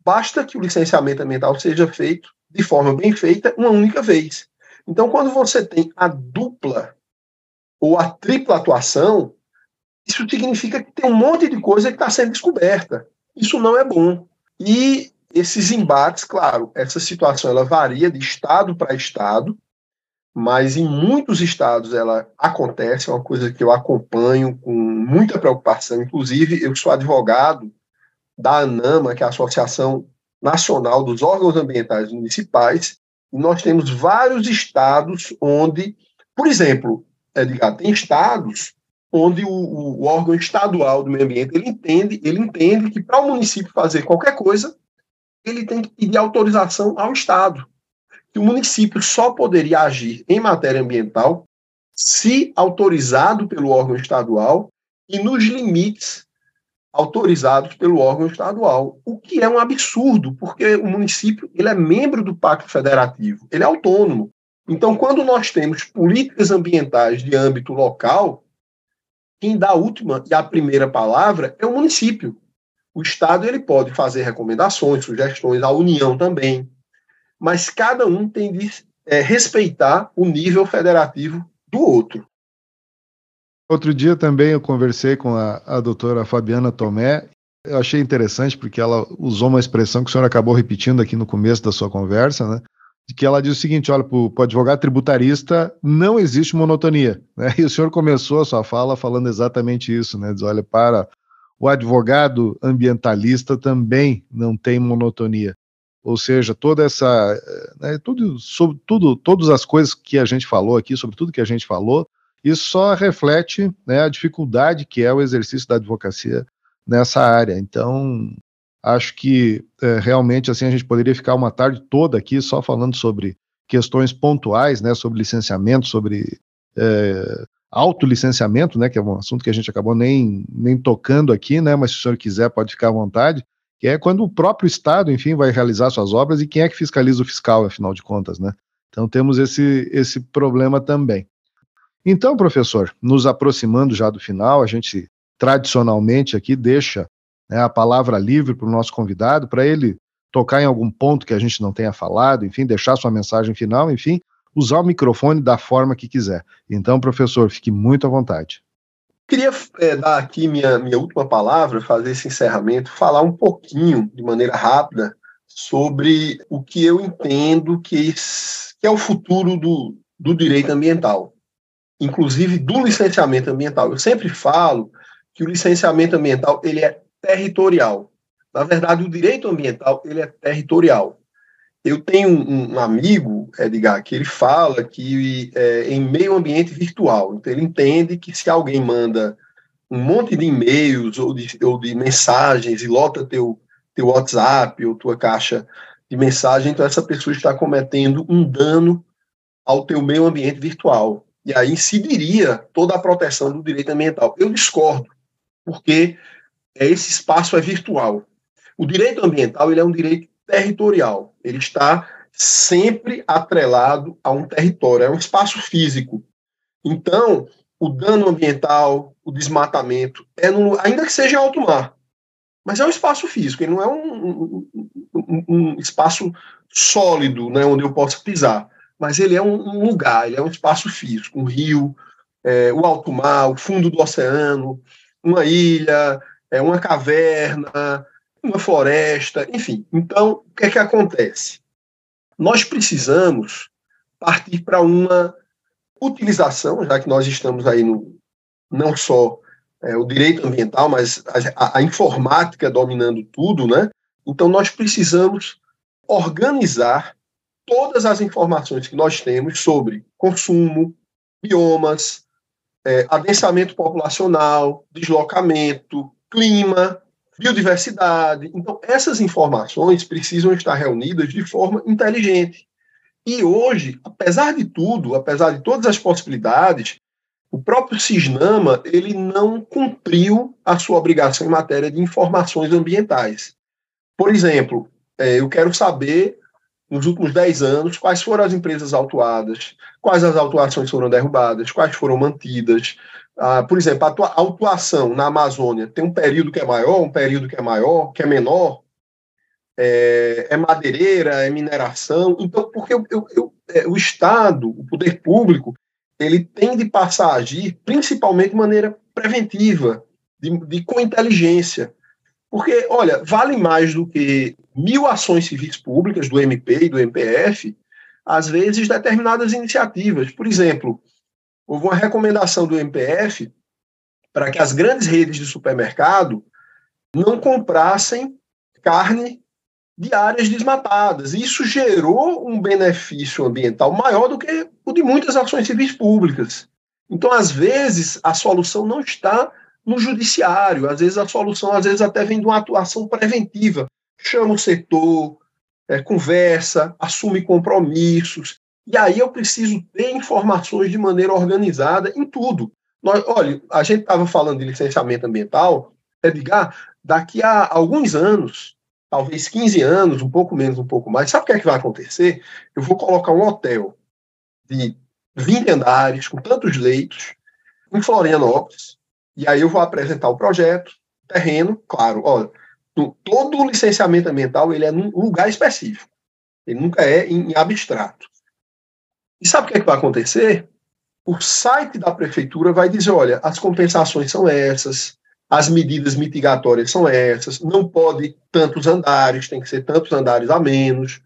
Basta que o licenciamento ambiental seja feito de forma bem feita uma única vez. Então, quando você tem a dupla ou a tripla atuação, isso significa que tem um monte de coisa que está sendo descoberta. Isso não é bom. E esses embates, claro, essa situação ela varia de estado para estado, mas em muitos estados ela acontece, é uma coisa que eu acompanho com muita preocupação. Inclusive, eu sou advogado da ANAMA, que é a Associação Nacional dos Órgãos Ambientais Municipais, nós temos vários estados onde, por exemplo, Edgar, tem estados onde o, o, órgão estadual do meio ambiente ele entende, ele entende que para o município fazer qualquer coisa, ele tem que pedir autorização ao estado. Que o município só poderia agir em matéria ambiental se autorizado pelo órgão estadual e nos limites autorizados pelo órgão estadual, o que é um absurdo, porque o município ele é membro do Pacto Federativo, ele é autônomo. Então, quando nós temos políticas ambientais de âmbito local, quem dá a última e a primeira palavra é o município. O Estado ele pode fazer recomendações, sugestões, a União também, mas cada um tem de é, respeitar o nível federativo do outro. Outro dia também eu conversei com a, a doutora Fabiana Tomé. Eu achei interessante porque ela usou uma expressão que o senhor acabou repetindo aqui no começo da sua conversa, né? De que ela diz o seguinte: olha, para o advogado tributarista não existe monotonia. Né? E o senhor começou a sua fala falando exatamente isso, né? Diz, olha, para o advogado ambientalista também não tem monotonia. Ou seja, toda essa. Né, tudo, sobre tudo, todas as coisas que a gente falou aqui, sobre tudo que a gente falou, isso só reflete né, a dificuldade que é o exercício da advocacia nessa área. Então, acho que é, realmente assim a gente poderia ficar uma tarde toda aqui só falando sobre questões pontuais, né, sobre licenciamento, sobre é, autolicenciamento, né, que é um assunto que a gente acabou nem, nem tocando aqui, né, mas se o senhor quiser pode ficar à vontade, que é quando o próprio Estado, enfim, vai realizar suas obras e quem é que fiscaliza o fiscal, afinal de contas, né? Então temos esse, esse problema também. Então, professor, nos aproximando já do final, a gente tradicionalmente aqui deixa né, a palavra livre para o nosso convidado, para ele tocar em algum ponto que a gente não tenha falado, enfim, deixar sua mensagem final, enfim, usar o microfone da forma que quiser. Então, professor, fique muito à vontade. Queria é, dar aqui minha, minha última palavra, fazer esse encerramento, falar um pouquinho, de maneira rápida, sobre o que eu entendo que, que é o futuro do, do direito ambiental inclusive do licenciamento ambiental. Eu sempre falo que o licenciamento ambiental ele é territorial. Na verdade, o direito ambiental ele é territorial. Eu tenho um, amigo, Edgar, que ele fala que é, em meio ambiente virtual, então ele entende que se alguém manda um monte de e-mails ou de, ou de mensagens e lota teu, teu WhatsApp ou tua caixa de mensagem, então essa pessoa está cometendo um dano ao teu meio ambiente virtual e aí incidiria toda a proteção do direito ambiental. Eu discordo, porque esse espaço é virtual. O direito ambiental ele é um direito territorial, ele está sempre atrelado a um território, é um espaço físico. Então, o dano ambiental, o desmatamento, é no, ainda que seja alto mar, mas é um espaço físico, ele não é um, um, um, espaço sólido, né, onde eu posso pisar mas ele é um, lugar, ele é um espaço físico, um rio, é, o alto mar, o fundo do oceano, uma ilha, é, uma caverna, uma floresta, enfim. Então, o que é que acontece? Nós precisamos partir para uma utilização, já que nós estamos aí no não só é, o direito ambiental, mas a, a informática dominando tudo, né? Então, nós precisamos organizar todas as informações que nós temos sobre consumo, biomas, é, adensamento populacional, deslocamento, clima, biodiversidade. Então, essas informações precisam estar reunidas de forma inteligente. E hoje, apesar de tudo, apesar de todas as possibilidades, o próprio Cisnama ele não cumpriu a sua obrigação em matéria de informações ambientais. Por exemplo, é, eu quero saber nos últimos 10 anos, quais foram as empresas autuadas, quais as autuações foram derrubadas, quais foram mantidas. Ah, por exemplo, a autuação na Amazônia tem um período que é maior, um período que é maior, que é menor, é, é madeireira, é mineração. Então, porque eu, eu, eu, é, o Estado, o poder público, ele tem de passar a agir principalmente de maneira preventiva, de, de com inteligência. Porque, olha, vale mais do que mil ações civis públicas do MP e do MPF, às vezes determinadas iniciativas. Por exemplo, houve uma recomendação do MPF para que as grandes redes de supermercado não comprassem carne de áreas desmatadas. Isso gerou um benefício ambiental maior do que o de muitas ações civis públicas. Então, às vezes, a solução não está no judiciário. Às vezes a solução, às vezes até vem de uma atuação preventiva. Chama o setor, é, conversa, assume compromissos. E aí eu preciso ter informações de maneira organizada em tudo. Nós, olha, a gente estava falando de licenciamento ambiental, Edgar, daqui a alguns anos, talvez 15 anos, um pouco menos, um pouco mais, sabe o que é que vai acontecer? Eu vou colocar um hotel de 20 andares, com tantos leitos, em Florianópolis, e aí eu vou apresentar o projeto, terreno, claro, olha, todo o licenciamento ambiental ele é num lugar específico, ele nunca é em abstrato. E sabe o que, é que vai acontecer? O site da prefeitura vai dizer, olha, as compensações são essas, as medidas mitigatórias são essas, não pode tantos andares, tem que ser tantos andares a menos,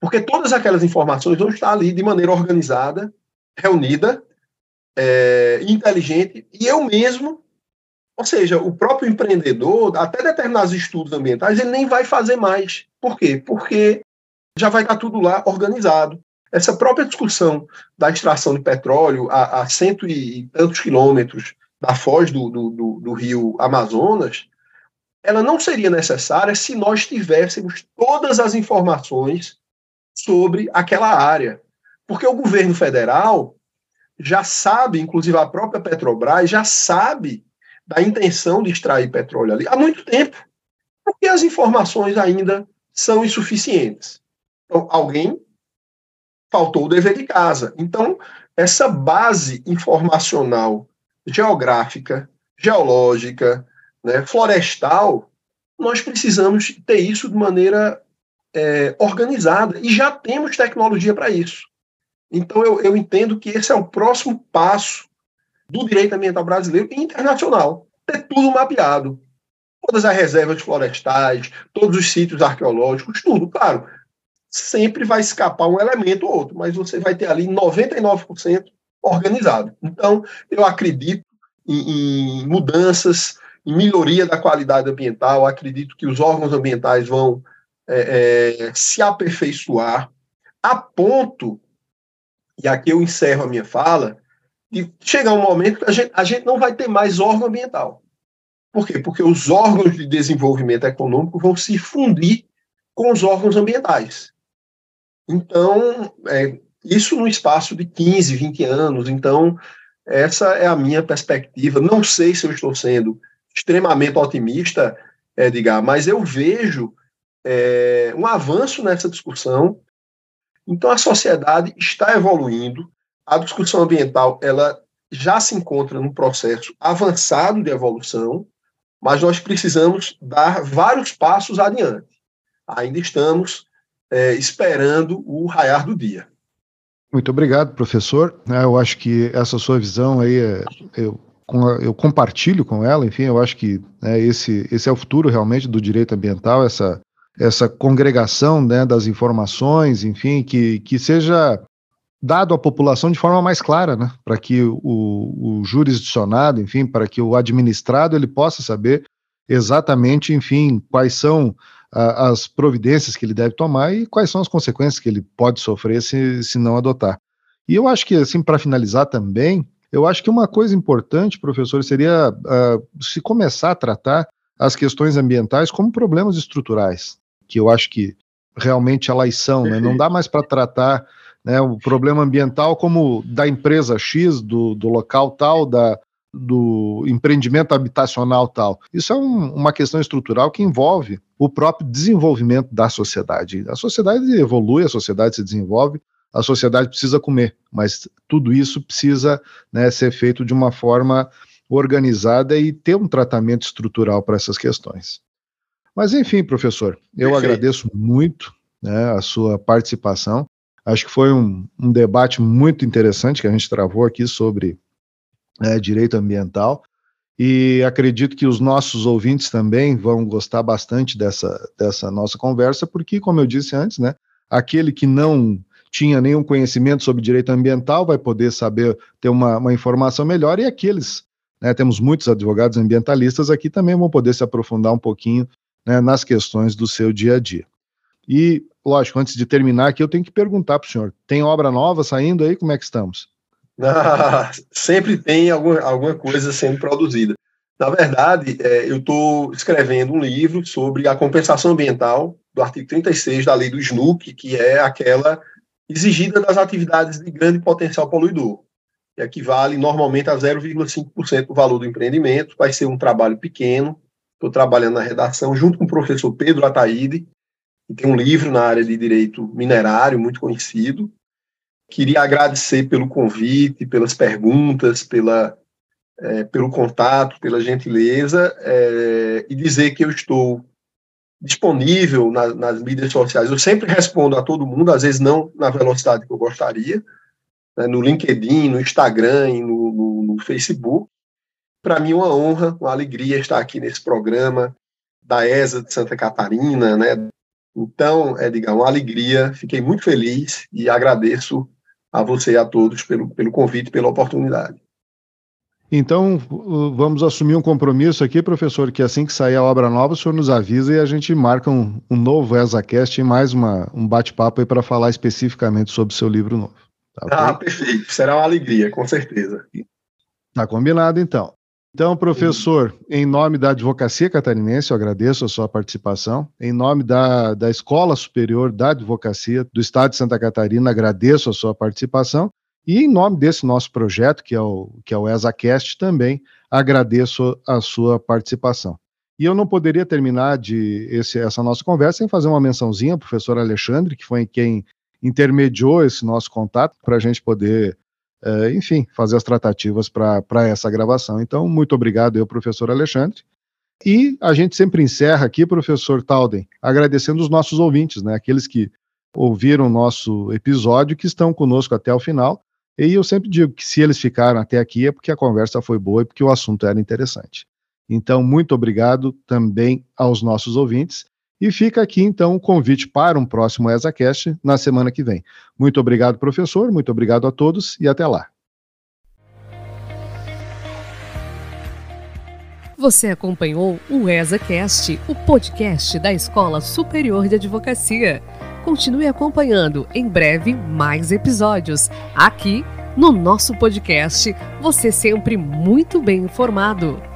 porque todas aquelas informações vão estar ali de maneira organizada, reunida, é, inteligente, e eu mesmo, ou seja, o próprio empreendedor, até determinados estudos ambientais, ele nem vai fazer mais. Por quê? Porque já vai estar tudo lá organizado. Essa própria discussão da extração de petróleo a, a cento e tantos quilômetros da foz do, do, do, do rio Amazonas, ela não seria necessária se nós tivéssemos todas as informações sobre aquela área. Porque o governo federal já sabe, inclusive a própria Petrobras, já sabe da intenção de extrair petróleo ali há muito tempo, porque as informações ainda são insuficientes. Então, alguém faltou o dever de casa. Então, essa base informacional geográfica, geológica, né, florestal, nós precisamos ter isso de maneira é, organizada e já temos tecnologia para isso. Então, eu, eu entendo que esse é o próximo passo do direito ambiental brasileiro e internacional. Ter tudo mapeado. Todas as reservas florestais, todos os sítios arqueológicos, tudo. Claro, sempre vai escapar um elemento ou outro, mas você vai ter ali 99% organizado. Então, eu acredito em, em mudanças, em melhoria da qualidade ambiental, acredito que os órgãos ambientais vão é, é, se aperfeiçoar a ponto, e aqui eu encerro a minha fala, de chegar um momento que a gente, a gente não vai ter mais órgão ambiental. Por quê? Porque os órgãos de desenvolvimento econômico vão se fundir com os órgãos ambientais. Então, é, isso no espaço de 15, 20 anos. Então, essa é a minha perspectiva. Não sei se eu estou sendo extremamente otimista, Edgar, mas eu vejo é, um avanço nessa discussão. Então, a sociedade está evoluindo. A discussão ambiental ela já se encontra num processo avançado de evolução, mas nós precisamos dar vários passos adiante. Ainda estamos é, esperando o raiar do dia. Muito obrigado, professor. É, eu acho que essa sua visão aí, é, eu, eu compartilho com ela, enfim, eu acho que né, esse, esse é o futuro realmente do direito ambiental, essa, essa congregação né, das informações, enfim, que, que seja dado à população de forma mais clara, né, para que o, o jurisdicionado, enfim, para que o administrado ele possa saber exatamente, enfim, quais são as providências que ele deve tomar e quais são as consequências que ele pode sofrer se, se não adotar. E eu acho que, assim, para finalizar também, eu acho que uma coisa importante, professor, seria uh, se começar a tratar as questões ambientais como problemas estruturais, que eu acho que realmente elas são, né? não dá mais para tratar né, o problema ambiental como da empresa X, do, do local tal, da, do empreendimento habitacional tal. Isso é um, uma questão estrutural que envolve o próprio desenvolvimento da sociedade. A sociedade evolui, a sociedade se desenvolve, a sociedade precisa comer, mas tudo isso precisa né, ser feito de uma forma organizada e ter um tratamento estrutural para essas questões. Mas enfim, professor, eu Perfeito. agradeço muito né, a sua participação. Acho que foi um, um debate muito interessante que a gente travou aqui sobre é, direito ambiental. E acredito que os nossos ouvintes também vão gostar bastante dessa, dessa nossa conversa, porque, como eu disse antes, né, aquele que não tinha nenhum conhecimento sobre direito ambiental vai poder saber, ter uma, uma informação melhor, e aqueles, né, temos muitos advogados ambientalistas aqui também vão poder se aprofundar um pouquinho né, nas questões do seu dia a dia. E, lógico, antes de terminar aqui, eu tenho que perguntar para o senhor: tem obra nova saindo aí? Como é que estamos? Ah, [LAUGHS] sempre tem alguma, alguma coisa sendo produzida. Na verdade, é, eu estou escrevendo um livro sobre a compensação ambiental do artigo 36 da lei do SNUC, que é aquela exigida das atividades de grande potencial poluidor, que equivale normalmente a 0,5% do valor do empreendimento, vai ser um trabalho pequeno, estou trabalhando na redação junto com o professor Pedro Ataíde, que tem um livro na área de direito minerário muito conhecido. Queria agradecer pelo convite, pelas perguntas, pela, é, pelo contato, pela gentileza, é, e dizer que eu estou disponível na, nas mídias sociais. Eu sempre respondo a todo mundo, às vezes não na velocidade que eu gostaria, né, no LinkedIn, no Instagram e no, no, no Facebook. Para mim, uma honra, uma alegria estar aqui nesse programa da ESA de Santa Catarina, né? Então, Edgar, uma alegria, fiquei muito feliz e agradeço a você e a todos pelo, pelo convite, pela oportunidade. Então, vamos assumir um compromisso aqui, professor, que assim que sair a obra nova, o senhor nos avisa e a gente marca um, um novo ESACast e mais uma, um bate-papo aí para falar especificamente sobre o seu livro novo. Tá ah, okay? perfeito. Será uma alegria, com certeza. Tá combinado, então. Então, professor, em nome da Advocacia Catarinense, eu agradeço a sua participação. Em nome da, da Escola Superior da Advocacia do Estado de Santa Catarina, agradeço a sua participação. E em nome desse nosso projeto, que é o, que é o ESACast, também agradeço a sua participação. E eu não poderia terminar de esse, essa nossa conversa sem fazer uma mençãozinha ao professor Alexandre, que foi quem intermediou esse nosso contato para a gente poder é, enfim, fazer as tratativas para essa gravação. Então, muito obrigado, eu, professor Alexandre. E a gente sempre encerra aqui, professor Talden, agradecendo os nossos ouvintes, né, aqueles que ouviram o nosso episódio, que estão conosco até o final. E eu sempre digo que se eles ficaram até aqui é porque a conversa foi boa e porque o assunto era interessante. Então, muito obrigado também aos nossos ouvintes. E fica aqui, então, o convite para um próximo ESACast na semana que vem. Muito obrigado, professor, muito obrigado a todos e até lá. Você acompanhou o ESACast, o podcast da Escola Superior de Advocacia. Continue acompanhando, em breve, mais episódios. Aqui, no nosso podcast, você sempre muito bem informado.